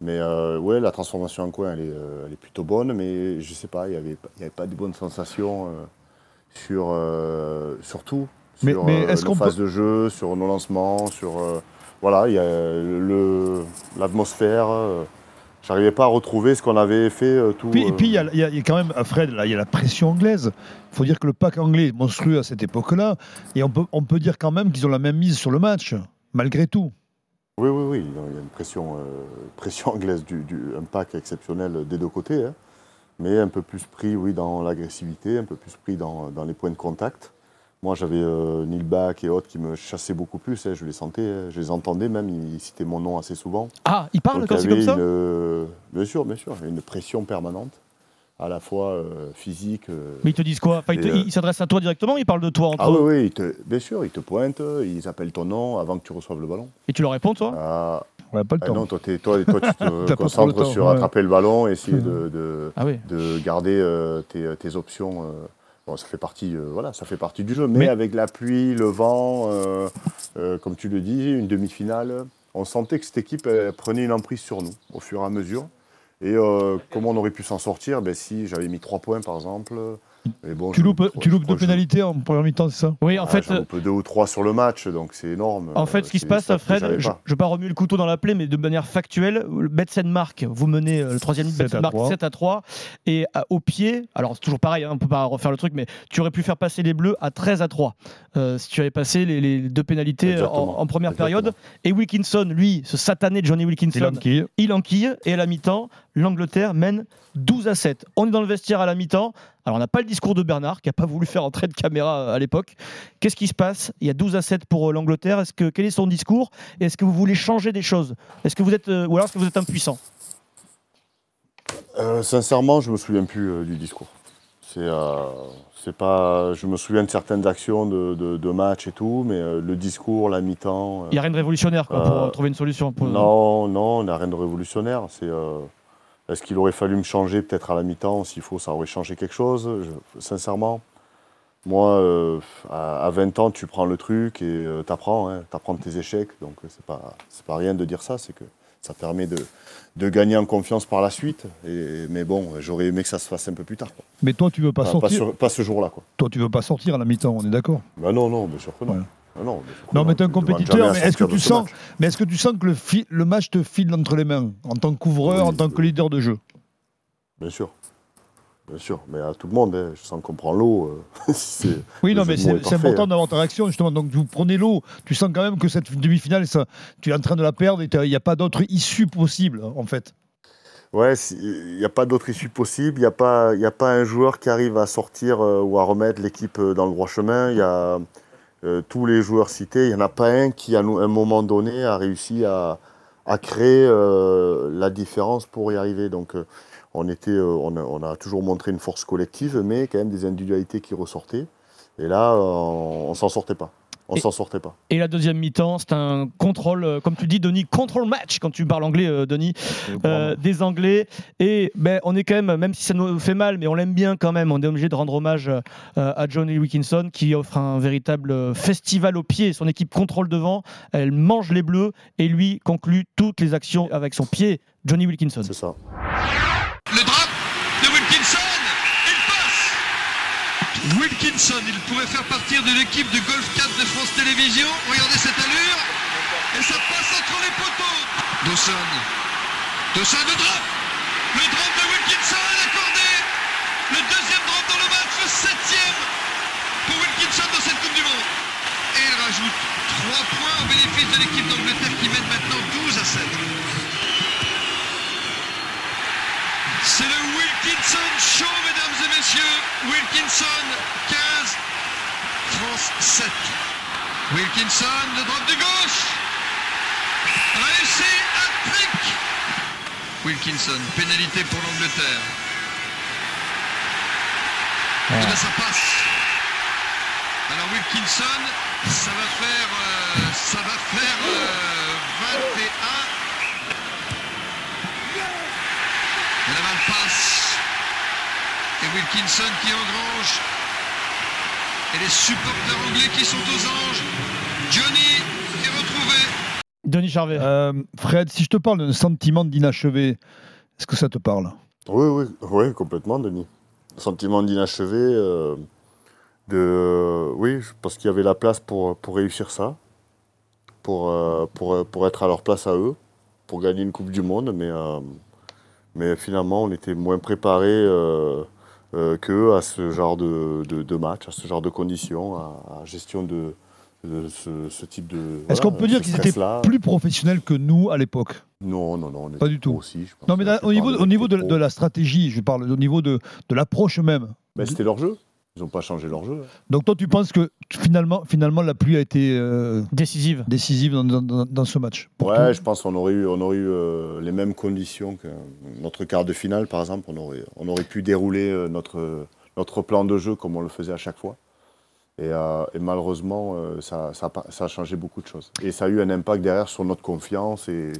Mais euh, ouais, la transformation en coin elle est, euh, elle est plutôt bonne, mais je sais pas, il n'y avait, y avait pas de bonnes sensations sur, sur tout. Mais- sur mais nos qu'on phases peut- de jeu, sur nos lancements, sur voilà, il y a le l'atmosphère. Euh, J'arrivais pas à retrouver ce qu'on avait fait euh, tout. Puis- et euh, puis il y, a- y y a quand même, euh, Fred, là, il y a la pression anglaise. Il faut dire que le pack anglais est monstrueux à cette époque-là. Et on peut, on peut dire quand même qu'ils ont la même mise sur le match, malgré tout. Oui, oui, oui, il y a une pression, euh, pression anglaise, du, du- un pack exceptionnel des deux côtés, hein. mais un peu plus pris oui, dans l'agressivité, un peu plus pris dans, dans les points de contact. Moi, j'avais euh, Neil Bach et autres qui me chassaient beaucoup plus, hein, je les sentais, hein, je les entendais même, ils citaient mon nom assez souvent. Ah, il parle Donc, quand il c'est comme ça une, euh, Bien sûr, bien sûr, une pression permanente, à la fois euh, physique. euh, Mais ils te disent quoi? Enfin, ils euh, Ils s'adressent à toi directement, ils parlent de toi entre Ah oui, eux? oui, ils te- bien sûr, ils te pointent, ils appellent ton nom avant que tu reçoives le ballon. Et tu leur réponds, toi? Ah, On n'a pas le ah temps. non, toi, toi, toi, tu (laughs) te concentres temps, sur ouais. attraper le ballon, essayer de, de, Ah oui. de garder euh, tes, tes options. Bon, ça fait partie, euh, voilà, ça fait partie du jeu. Mais, Mais- avec la pluie, le vent, euh, euh, comme tu le dis, une demi-finale, on sentait que cette équipe prenait une emprise sur nous au fur et à mesure. Et comment on aurait pu s'en sortir? Ben, Si j'avais mis trois points, par exemple. Mais bon, Tu loupes, tu deux pénalités en première mi-temps, c'est ça Oui, en ah, fait. j'en loupe deux ou trois sur le match, donc c'est énorme. En fait, Euh, ce qui se c'est passe, Fred, je ne vais pas remuer le couteau dans la plaie, mais de manière factuelle, le Betsen marque, vous menez euh, le troisième but, 7 Betsen à marque 3. 7 à 3, et à- au pied, alors c'est toujours pareil, hein, on ne peut pas refaire le truc, mais tu aurais pu faire passer les Bleus à 13 à 3, euh, si tu avais passé les, les deux pénalités euh, en, première Exactement. période. Et Wilkinson, lui, ce satané de Johnny Il Wilkinson, il enquille, et à la mi-temps, l'Angleterre mène 12 à 7. On est dans le vestiaire à la mi-temps. Alors, on n'a pas le discours de Bernard, qui n'a pas voulu faire entrer de caméra euh, à l'époque. Qu'est-ce qui se passe? Il y a 12 à 7 pour euh, l'Angleterre. Est-ce que, quel est son discours? Est-ce que vous voulez changer des choses? Est-ce que vous êtes, euh, Ou alors est-ce que vous êtes impuissant? Euh, sincèrement, je me souviens plus euh, du discours. C'est, euh, c'est pas, je me souviens de certaines actions de, de, de match et tout, mais le discours, la mi-temps. Il n'y a rien de révolutionnaire quoi, pour trouver une solution. pour- non, non, on n'a rien de révolutionnaire. C'est, est-ce qu'il aurait fallu me changer peut-être à la mi-temps S'il faut, ça aurait changé quelque chose? Je- sincèrement, moi, euh, à, à 20 ans, tu prends le truc et tu t'apprends, hein, t'apprends tes échecs. Donc euh, c'est pas, c'est pas rien de dire ça. C'est que ça permet de, de gagner en confiance par la suite. Et, mais bon, j'aurais aimé que ça se fasse un peu plus tard. quoi. Mais toi, tu veux pas Enfin, pas, sortir. sur- pas ce jour-là, quoi. Toi, tu veux pas sortir à la mi-temps, on est d'accord? Bah non, non, bien sûr que non. Non, Non, mais t'es un compétiteur, mais est-ce que tu sens, mais est-ce que tu sens que le, fi- le match te file entre les mains en tant que couvreur, Oui, en tant que leader de jeu? Bien sûr. Bien sûr, mais à tout le monde, hein, je sens qu'on prend l'eau. euh, (laughs) Oui, le non, mais c'est important hein. d'avoir ta réaction, justement. Donc, vous prenez l'eau, tu sens quand même que cette demi-finale, tu es en train de la perdre et il n'y a pas d'autre issue possible, en fait. Ouais, il n'y a pas d'autre issue possible. Il n'y a, pas- il y a pas un joueur qui arrive à sortir euh, ou à remettre l'équipe euh, dans le droit chemin. Il y a euh, tous les joueurs cités. Il n'y en a pas un qui, à un moment donné, a réussi à, créer euh, la différence pour y arriver. Donc, euh, on, était, on, a, on a toujours montré une force collective, mais quand même des individualités qui ressortaient. Et là, on ne s'en sortait pas. On s'en sortait pas. Et la deuxième mi-temps, c'est un contrôle, euh, comme tu dis, Denis, control match quand tu parles anglais, euh, Denis, euh, des Anglais. Et ben, on est quand même, même si ça nous fait mal, mais on l'aime bien quand même, on est obligé de rendre hommage euh, à Johnny Wilkinson qui offre un véritable festival au pied. Son équipe contrôle devant, elle mange les bleus et lui conclut toutes les actions avec son pied. Johnny Wilkinson. C'est ça. Le drop de Wilkinson, il passe Wilkinson, il pourrait faire partir de l'équipe de Golf 4 de France Télévisions. Regardez cette allure. Et ça passe entre les poteaux. Dawson. Dawson, le drop. Le drop de Wilkinson est accordé. Le deuxième drop dans le match, le septième pour Wilkinson dans cette Coupe du Monde. Et il rajoute 3 points au bénéfice de l'équipe d'Angleterre qui mène maintenant 12 à 7. C'est le Wilkinson Show, mesdames et messieurs. Wilkinson 15, France 7. Wilkinson, le drop de gauche. Réussi, un trick. Wilkinson, pénalité pour l'Angleterre. Et bien ça passe? Alors Wilkinson, ça va faire, euh, ça va faire euh, 21. Et la balle passe. Et Wilkinson qui engrange. Et les supporters anglais qui sont aux anges. Johnny est retrouvé. Denis Charvet. Euh, Fred, si je te parle d'un sentiment d'inachevé, est-ce que ça te parle? Oui, oui, oui, complètement, Denis. Sentiment d'inachevé, euh, de, oui, parce qu'il y avait la place pour, pour réussir ça, pour, euh, pour, pour être à leur place à eux, pour gagner une Coupe du Monde, mais, euh, mais finalement, on était moins préparés euh, euh, qu'eux à ce genre de, de, de match, à ce genre de conditions, à, à gestion de, de ce, ce type de. Est-ce voilà, qu'on peut dire qu'ils étaient plus professionnels que nous à l'époque? Non, non, non, on Pas du tout. Aussi, je pense Non, mais que là, au niveau, au niveau de, la stratégie, je parle au niveau de, de l'approche même. Ben, c'était leur jeu. Ils n'ont pas changé leur jeu. Donc toi, tu penses que finalement, finalement la pluie a été euh, décisive, décisive dans, dans- dans- dans ce match Ouais, je pense qu'on aurait eu, on aurait eu euh, les mêmes conditions que notre quart de finale, par exemple. On aurait, on aurait pu dérouler euh, notre, notre plan de jeu comme on le faisait à chaque fois. Et, euh, et malheureusement, euh, ça, ça a pas- ça a changé beaucoup de choses. Et ça a eu un impact derrière sur notre confiance et,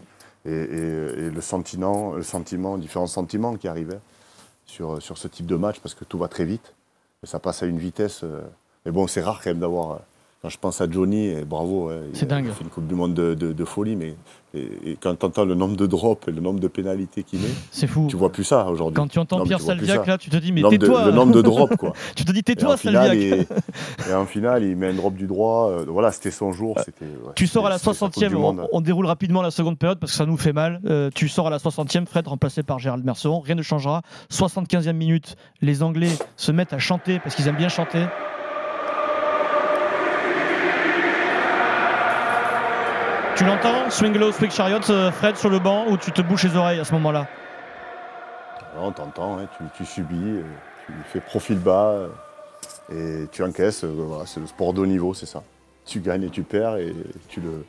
et, et- et le, sentiment, le sentiment, différents sentiments qui arrivaient sur, sur ce type de match parce que tout va très vite. Ça passe à une vitesse. euh, mais bon, c'est rare quand même d'avoir. Euh, Quand je pense à Johnny, et bravo, ouais, il C'est dingue. il a fait une Coupe du Monde de, de- de folie, mais et, et quand tu entends le nombre de drops et le nombre de pénalités qu'il met, C'est fou. tu vois plus ça aujourd'hui. Quand tu entends Non, Pierre tu Salviac, là, tu te dis, mais tais-toi. Le nombre de drops, quoi. (laughs) tu te dis, tais-toi, Salviac. Et en finale, il met un drop du droit. euh, voilà, c'était son jour. c'était, ouais, Tu sors à la c'était sa Coupe 60e, du on, Monde. on déroule rapidement la seconde période parce que ça nous fait mal. Euh, tu sors à la 60e, Fred, remplacé par Gérald Merceron, rien ne changera. 75e minute, les Anglais se mettent à chanter parce qu'ils aiment bien chanter. Tu l'entends Swing Low, Swing Chariot, euh, Fred, sur le banc, ou tu te bouches les oreilles à ce moment-là Non, t'entends, hein, tu, tu subis, euh, tu fais profil bas euh, et tu encaisses. voilà, c'est le sport de haut niveau, c'est ça. Tu gagnes et tu perds et tu le.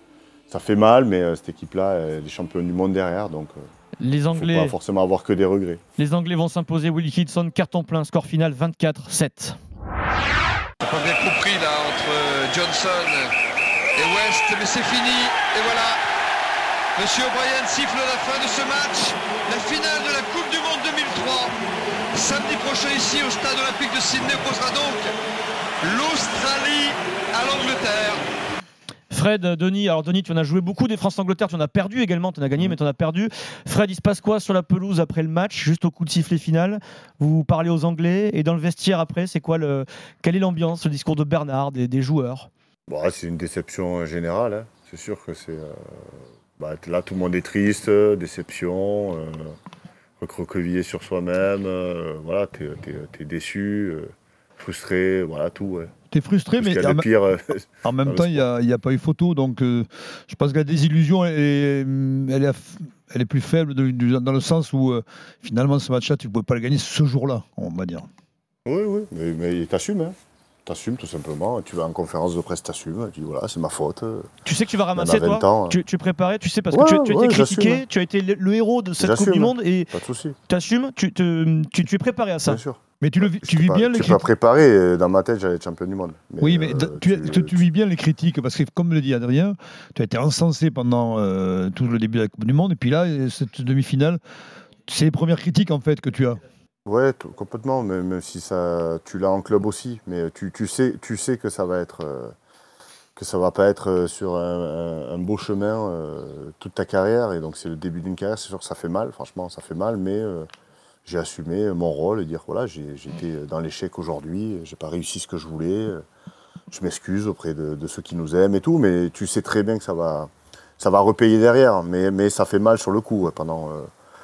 Ça fait mal, mais euh, cette équipe-là, elle est championne du monde derrière, donc euh, Les faut Anglais, pas forcément avoir que des regrets. les Anglais vont s'imposer. Wilkinson, carton plein, score final 24-7. J'ai pas bien compris là entre Johnson et West, mais c'est fini. Et voilà, Monsieur O'Brien siffle la fin de ce match, la finale de la Coupe du Monde 2003. Samedi prochain ici au stade olympique de Sydney opposera donc l'Australie à l'Angleterre. Fred, Denis, alors Denis, tu en as joué beaucoup des France-Angleterre, tu en as perdu également, tu en as gagné, mais tu en as perdu. Fred, il se passe quoi sur la pelouse après le match, juste au coup de sifflet final? Vous parlez aux Anglais et dans le vestiaire après, c'est quoi le, quelle est l'ambiance, le discours de Bernard, des, des joueurs? Bon, c'est une déception euh, générale. hein. C'est sûr que c'est. euh, bah, là, tout le monde est triste, euh, déception, euh, recroquevillé sur soi-même. euh, voilà, t'es es, déçu, euh, frustré, voilà, tout. Ouais. T'es frustré, Tout ce mais qu'il y a en, de pire. euh, (laughs) en même le temps, il n'y a, il y a pas eu photo. Donc, euh, je pense que la désillusion, elle est, elle est, elle est plus faible de- du- dans le sens où, euh, finalement, ce match-là, tu ne pouvais pas le gagner ce jour-là, on va dire. Oui, oui, mais, mais t'assumes, hein. T'assumes tout simplement. Tu vas en conférence de presse, t'assumes. Tu dis voilà, c'est ma faute. Tu sais que tu vas ramasser, toi 20 ans, hein. tu, tu es préparé, tu sais, parce Ouais, que tu, tu as ouais, été critiqué, tu as été le, le héros de cette Coupe du Monde et Pas de souci. tu tu, te- tu, tu es préparé à ça. Bien sûr. Mais tu, le, vis- tu vis pas, bien les critiques. préparé. et Dans ma tête, j'allais être champion du monde. Oui, mais euh, tu, tu vis bien les critiques Parce que, comme le dit Adrien, tu as été encensé pendant euh, tout le début de la Coupe du Monde. Et puis là, euh, cette demi-finale, c'est les premières critiques en fait que tu as. Ouais, complètement. Même, si ça, tu l'as en club aussi, mais tu, tu sais, tu sais que ça va être, euh, que ça va pas être euh, sur un, beau chemin euh, toute ta carrière. Et donc c'est le début d'une carrière. C'est sûr que ça fait mal. Franchement, ça fait mal, mais j'ai assumé mon rôle et dire voilà, été dans l'échec aujourd'hui. J'ai pas réussi ce que je voulais. Je m'excuse auprès de, ceux qui nous aiment et tout, mais tu sais très bien que ça va, ça va repayer derrière. Mais, mais ça fait mal sur le coup pendant.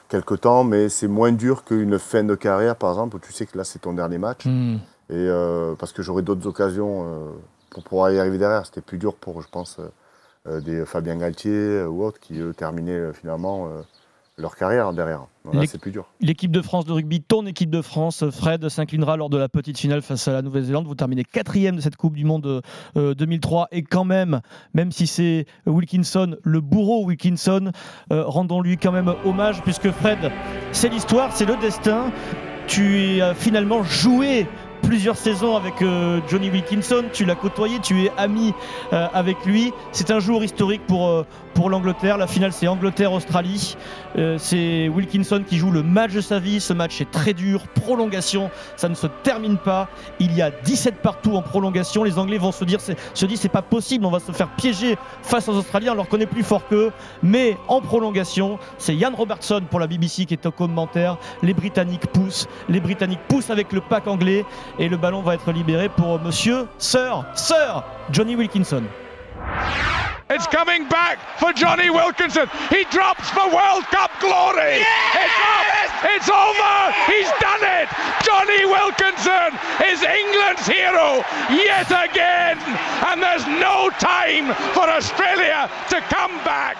Quelques temps, mais c'est moins dur qu'une fin de carrière, par exemple, où tu sais que là, c'est ton dernier match. Hmm. Et euh, parce que j'aurai d'autres occasions euh, pour pouvoir y arriver derrière. C'était plus dur pour, je pense, euh, euh, des Fabien Galtier euh, ou autres qui, eux, terminaient euh, finalement leur carrière derrière. C'est plus dur. L'équipe de France de rugby, ton équipe de France, Fred s'inclinera lors de la petite finale face à la Nouvelle-Zélande. Vous terminez quatrième de cette Coupe du Monde euh, 2003 et quand même, même si c'est Wilkinson, le bourreau Wilkinson, euh, rendons-lui quand même hommage puisque Fred, c'est l'histoire, c'est le destin. Tu as finalement joué plusieurs saisons avec euh, Johnny Wilkinson, tu l'as côtoyé, tu es ami euh, avec lui. C'est un jour historique pour, euh, pour l'Angleterre. La finale, c'est Angleterre-Australie. Euh, c'est Wilkinson qui joue le match de sa vie. Ce match est très dur. Prolongation, ça ne se termine pas. Il y a 17 partout en prolongation. Les Anglais vont se dire, se c'est pas possible. On va se faire piéger face aux Australiens. On leur connaît plus fort qu'eux. Mais en prolongation, c'est Ian Robertson pour la BBC qui est au commentaire. Les Britanniques poussent. Les Britanniques poussent avec le pack anglais. Et le ballon va être libéré pour monsieur Sir, Sir Johnny Wilkinson. It's coming back for Johnny Wilkinson. He drops for World Cup glory. It's up. It's over. He's done it. Johnny Wilkinson is England's hero yet again. And there's no time for Australia to come back.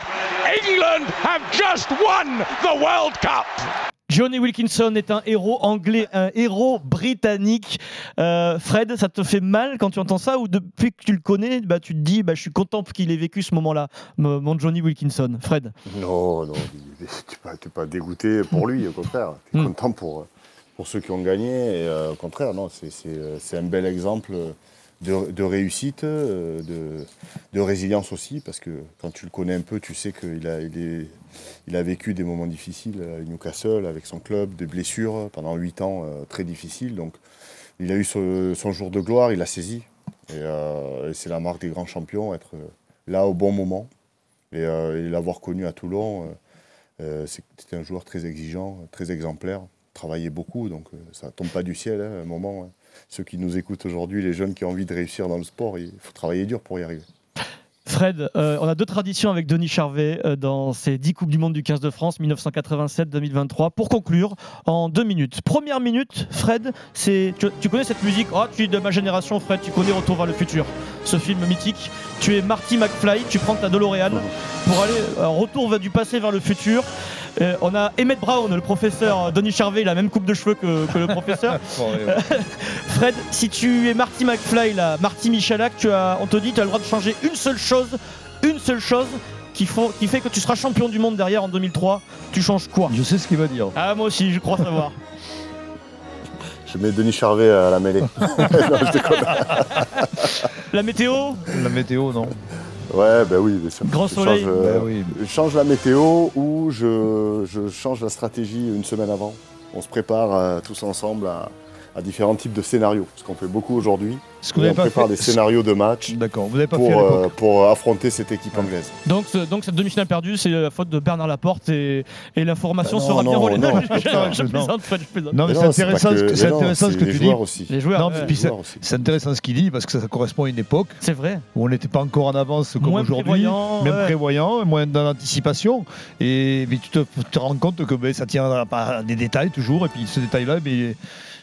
England have just won the World Cup. Johnny Wilkinson est un héros anglais, un héros britannique. Euh, Fred, ça te fait mal quand tu entends ça ou depuis que tu le connais, bah, tu te dis bah, je suis content qu'il ait vécu ce moment-là, mon Johnny Wilkinson. Fred Non, non, tu n'es pas, t'es pas dégoûté pour lui, au contraire. Tu es Mm. content pour, pour ceux qui ont gagné. Et, euh, au contraire, non, c'est, euh, c'est un bel exemple de, réussite, euh, de, résilience aussi, parce que quand tu le connais un peu, tu sais qu'il a, vécu des moments difficiles à Newcastle, avec son club, des blessures pendant 8 ans euh, très difficiles. Donc, il a eu son, jour de gloire, il a saisi. Et, euh, et c'est la marque des grands champions, être là au bon moment. Et, l'avoir connu à Toulon, c'était un joueur très exigeant, très exemplaire, travaillait beaucoup, donc ça tombe pas du ciel hein, à un moment. Ceux qui nous écoutent aujourd'hui, les jeunes qui ont envie de réussir dans le sport, il faut travailler dur pour y arriver. Fred, euh, on a deux traditions avec Denis Charvet euh, dans ces 10 Coupes du Monde du 15 de France 1987-2023. Pour conclure, en deux minutes. Première minute, Fred, c'est tu, tu connais cette musique? Oh, tu es de ma génération, Fred, tu connais Retour vers le futur, ce film mythique. Tu es Marty McFly, tu prends ta DeLorean pour aller euh, retour du passé vers le futur. Euh, on a Emmett Brown, le professeur Denis Charvet, il a la même coupe de cheveux que, que le professeur. (laughs) (laughs) Fred, si tu es Marty McFly, là, Marty Michalak, tu as, on te dit tu as le droit de changer une seule chose, une seule chose qui, faut- qui fait que tu seras champion du monde derrière en 2003. Tu changes quoi? Je sais ce qu'il va dire. Ah, moi aussi, je crois savoir. (laughs) Je mets Denis Charvet à la mêlée. Non, je déconne. La météo? La météo, non. Ouais, ben oui, bien sûr. Grand Je soleil. change, euh, Ben oui. je change la météo ou je, je change la stratégie une semaine avant. On se prépare euh, tous ensemble à, à différents types de scénarios, ce qu'on fait beaucoup aujourd'hui. Ce que vous Et n'avez On pas prépare fait. des scénarios de match D'accord, vous pas pour, euh, pour affronter cette équipe anglaise. Donc, ce- donc cette demi-finale perdue, c'est la faute de Bernard Laporte et, et l'information Bah non, sera bien non, relayée. non. je, je- je Non. plaisante, Fred, je plaisante. Non, mais Mais c'est intéressant, ce que- que- c'est mais non, intéressant ce c'est que les tu dis. aussi. Les joueurs, Non, ouais, c'est intéressant ce qu'il dit parce que ça correspond à une époque c'est vrai. où on n'était pas encore en avance comme aujourd'hui, prévoyant, même ouais. prévoyant, moins dans l'anticipation. Et mais tu te, te rends compte que ben, ça tient pas à des détails toujours. Et puis ce détail-là, ben,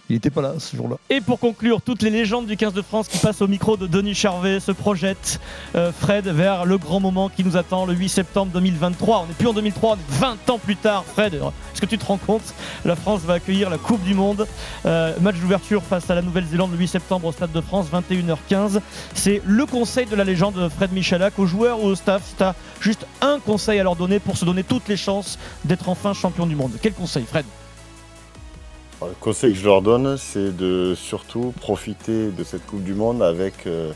il n'était pas là ce jour-là. Et pour conclure, toutes les légendes du 15 de France qui passent au micro de Denis Charvet se projettent, euh, Fred, vers le grand moment qui nous attend le 8 septembre 2023. On n'est plus en 2003, on est 20 ans plus tard, Fred. Est-ce que tu te rends compte? La France va accueillir la Coupe du Monde. Euh, match d'ouverture face à la Nouvelle-Zélande le 8 septembre au Stade de France, 21h15. C'est le conseil de la légende Fred Michalak aux joueurs ou au staff. Si tu as juste un conseil à leur donner pour se donner toutes les chances d'être enfin champion du monde. Quel conseil, Fred? Le conseil que je leur donne, c'est de surtout profiter de cette Coupe du Monde avec euh,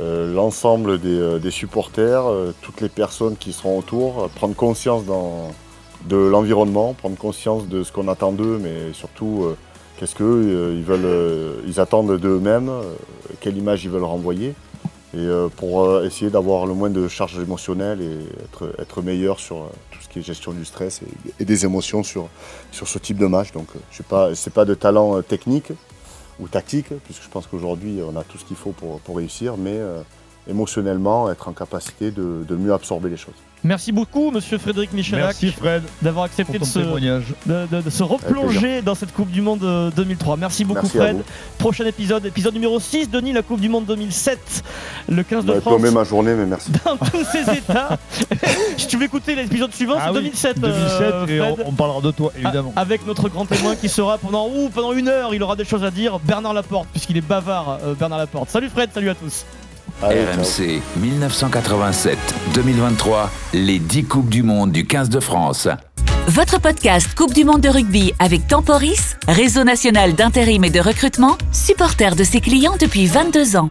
euh, l'ensemble des, euh, supporters, toutes les personnes qui seront autour, prendre conscience de l'environnement, prendre conscience de ce qu'on attend d'eux, mais surtout qu'est-ce qu'eux ils veulent, ils attendent d'eux-mêmes, quelle image ils veulent renvoyer, et euh, pour euh, essayer d'avoir le moins de charges émotionnelles et être, être meilleur sur euh, tout ce qui est gestion du stress et, des émotions sur, sur ce type de match. Donc, je sais pas, de talent technique ou tactique, puisque je pense qu'aujourd'hui on a tout ce qu'il faut pour, pour réussir, mais émotionnellement être en capacité de, de mieux absorber les choses. Merci beaucoup, monsieur Frédéric Michalak, Merci Fred d'avoir accepté de se, témoignage. de, de- de se replonger dans cette Coupe du Monde euh, 2003. Merci beaucoup, Merci à Fred. Prochain épisode, épisode numéro 6, Denis, la Coupe du Monde 2007, le 15 de Vous France. ma journée, mais merci. Dans tous ses (laughs) états. si tu veux écouter l'épisode suivant, Ah c'est oui, 2007. 2007 euh, et on, Fred. on parlera de toi évidemment. A- Avec notre grand témoin qui sera pendant, ouh, pendant une heure, il aura des choses à dire, Bernard Laporte, puisqu'il est bavard, euh, Bernard Laporte. Salut Fred, salut à tous. RMC 1987-2023, les 10 Coupes du Monde du 15 de France. Votre podcast Coupe du Monde de rugby avec Temporis, réseau national d'intérim et de recrutement, supporter de ses clients depuis 22 ans.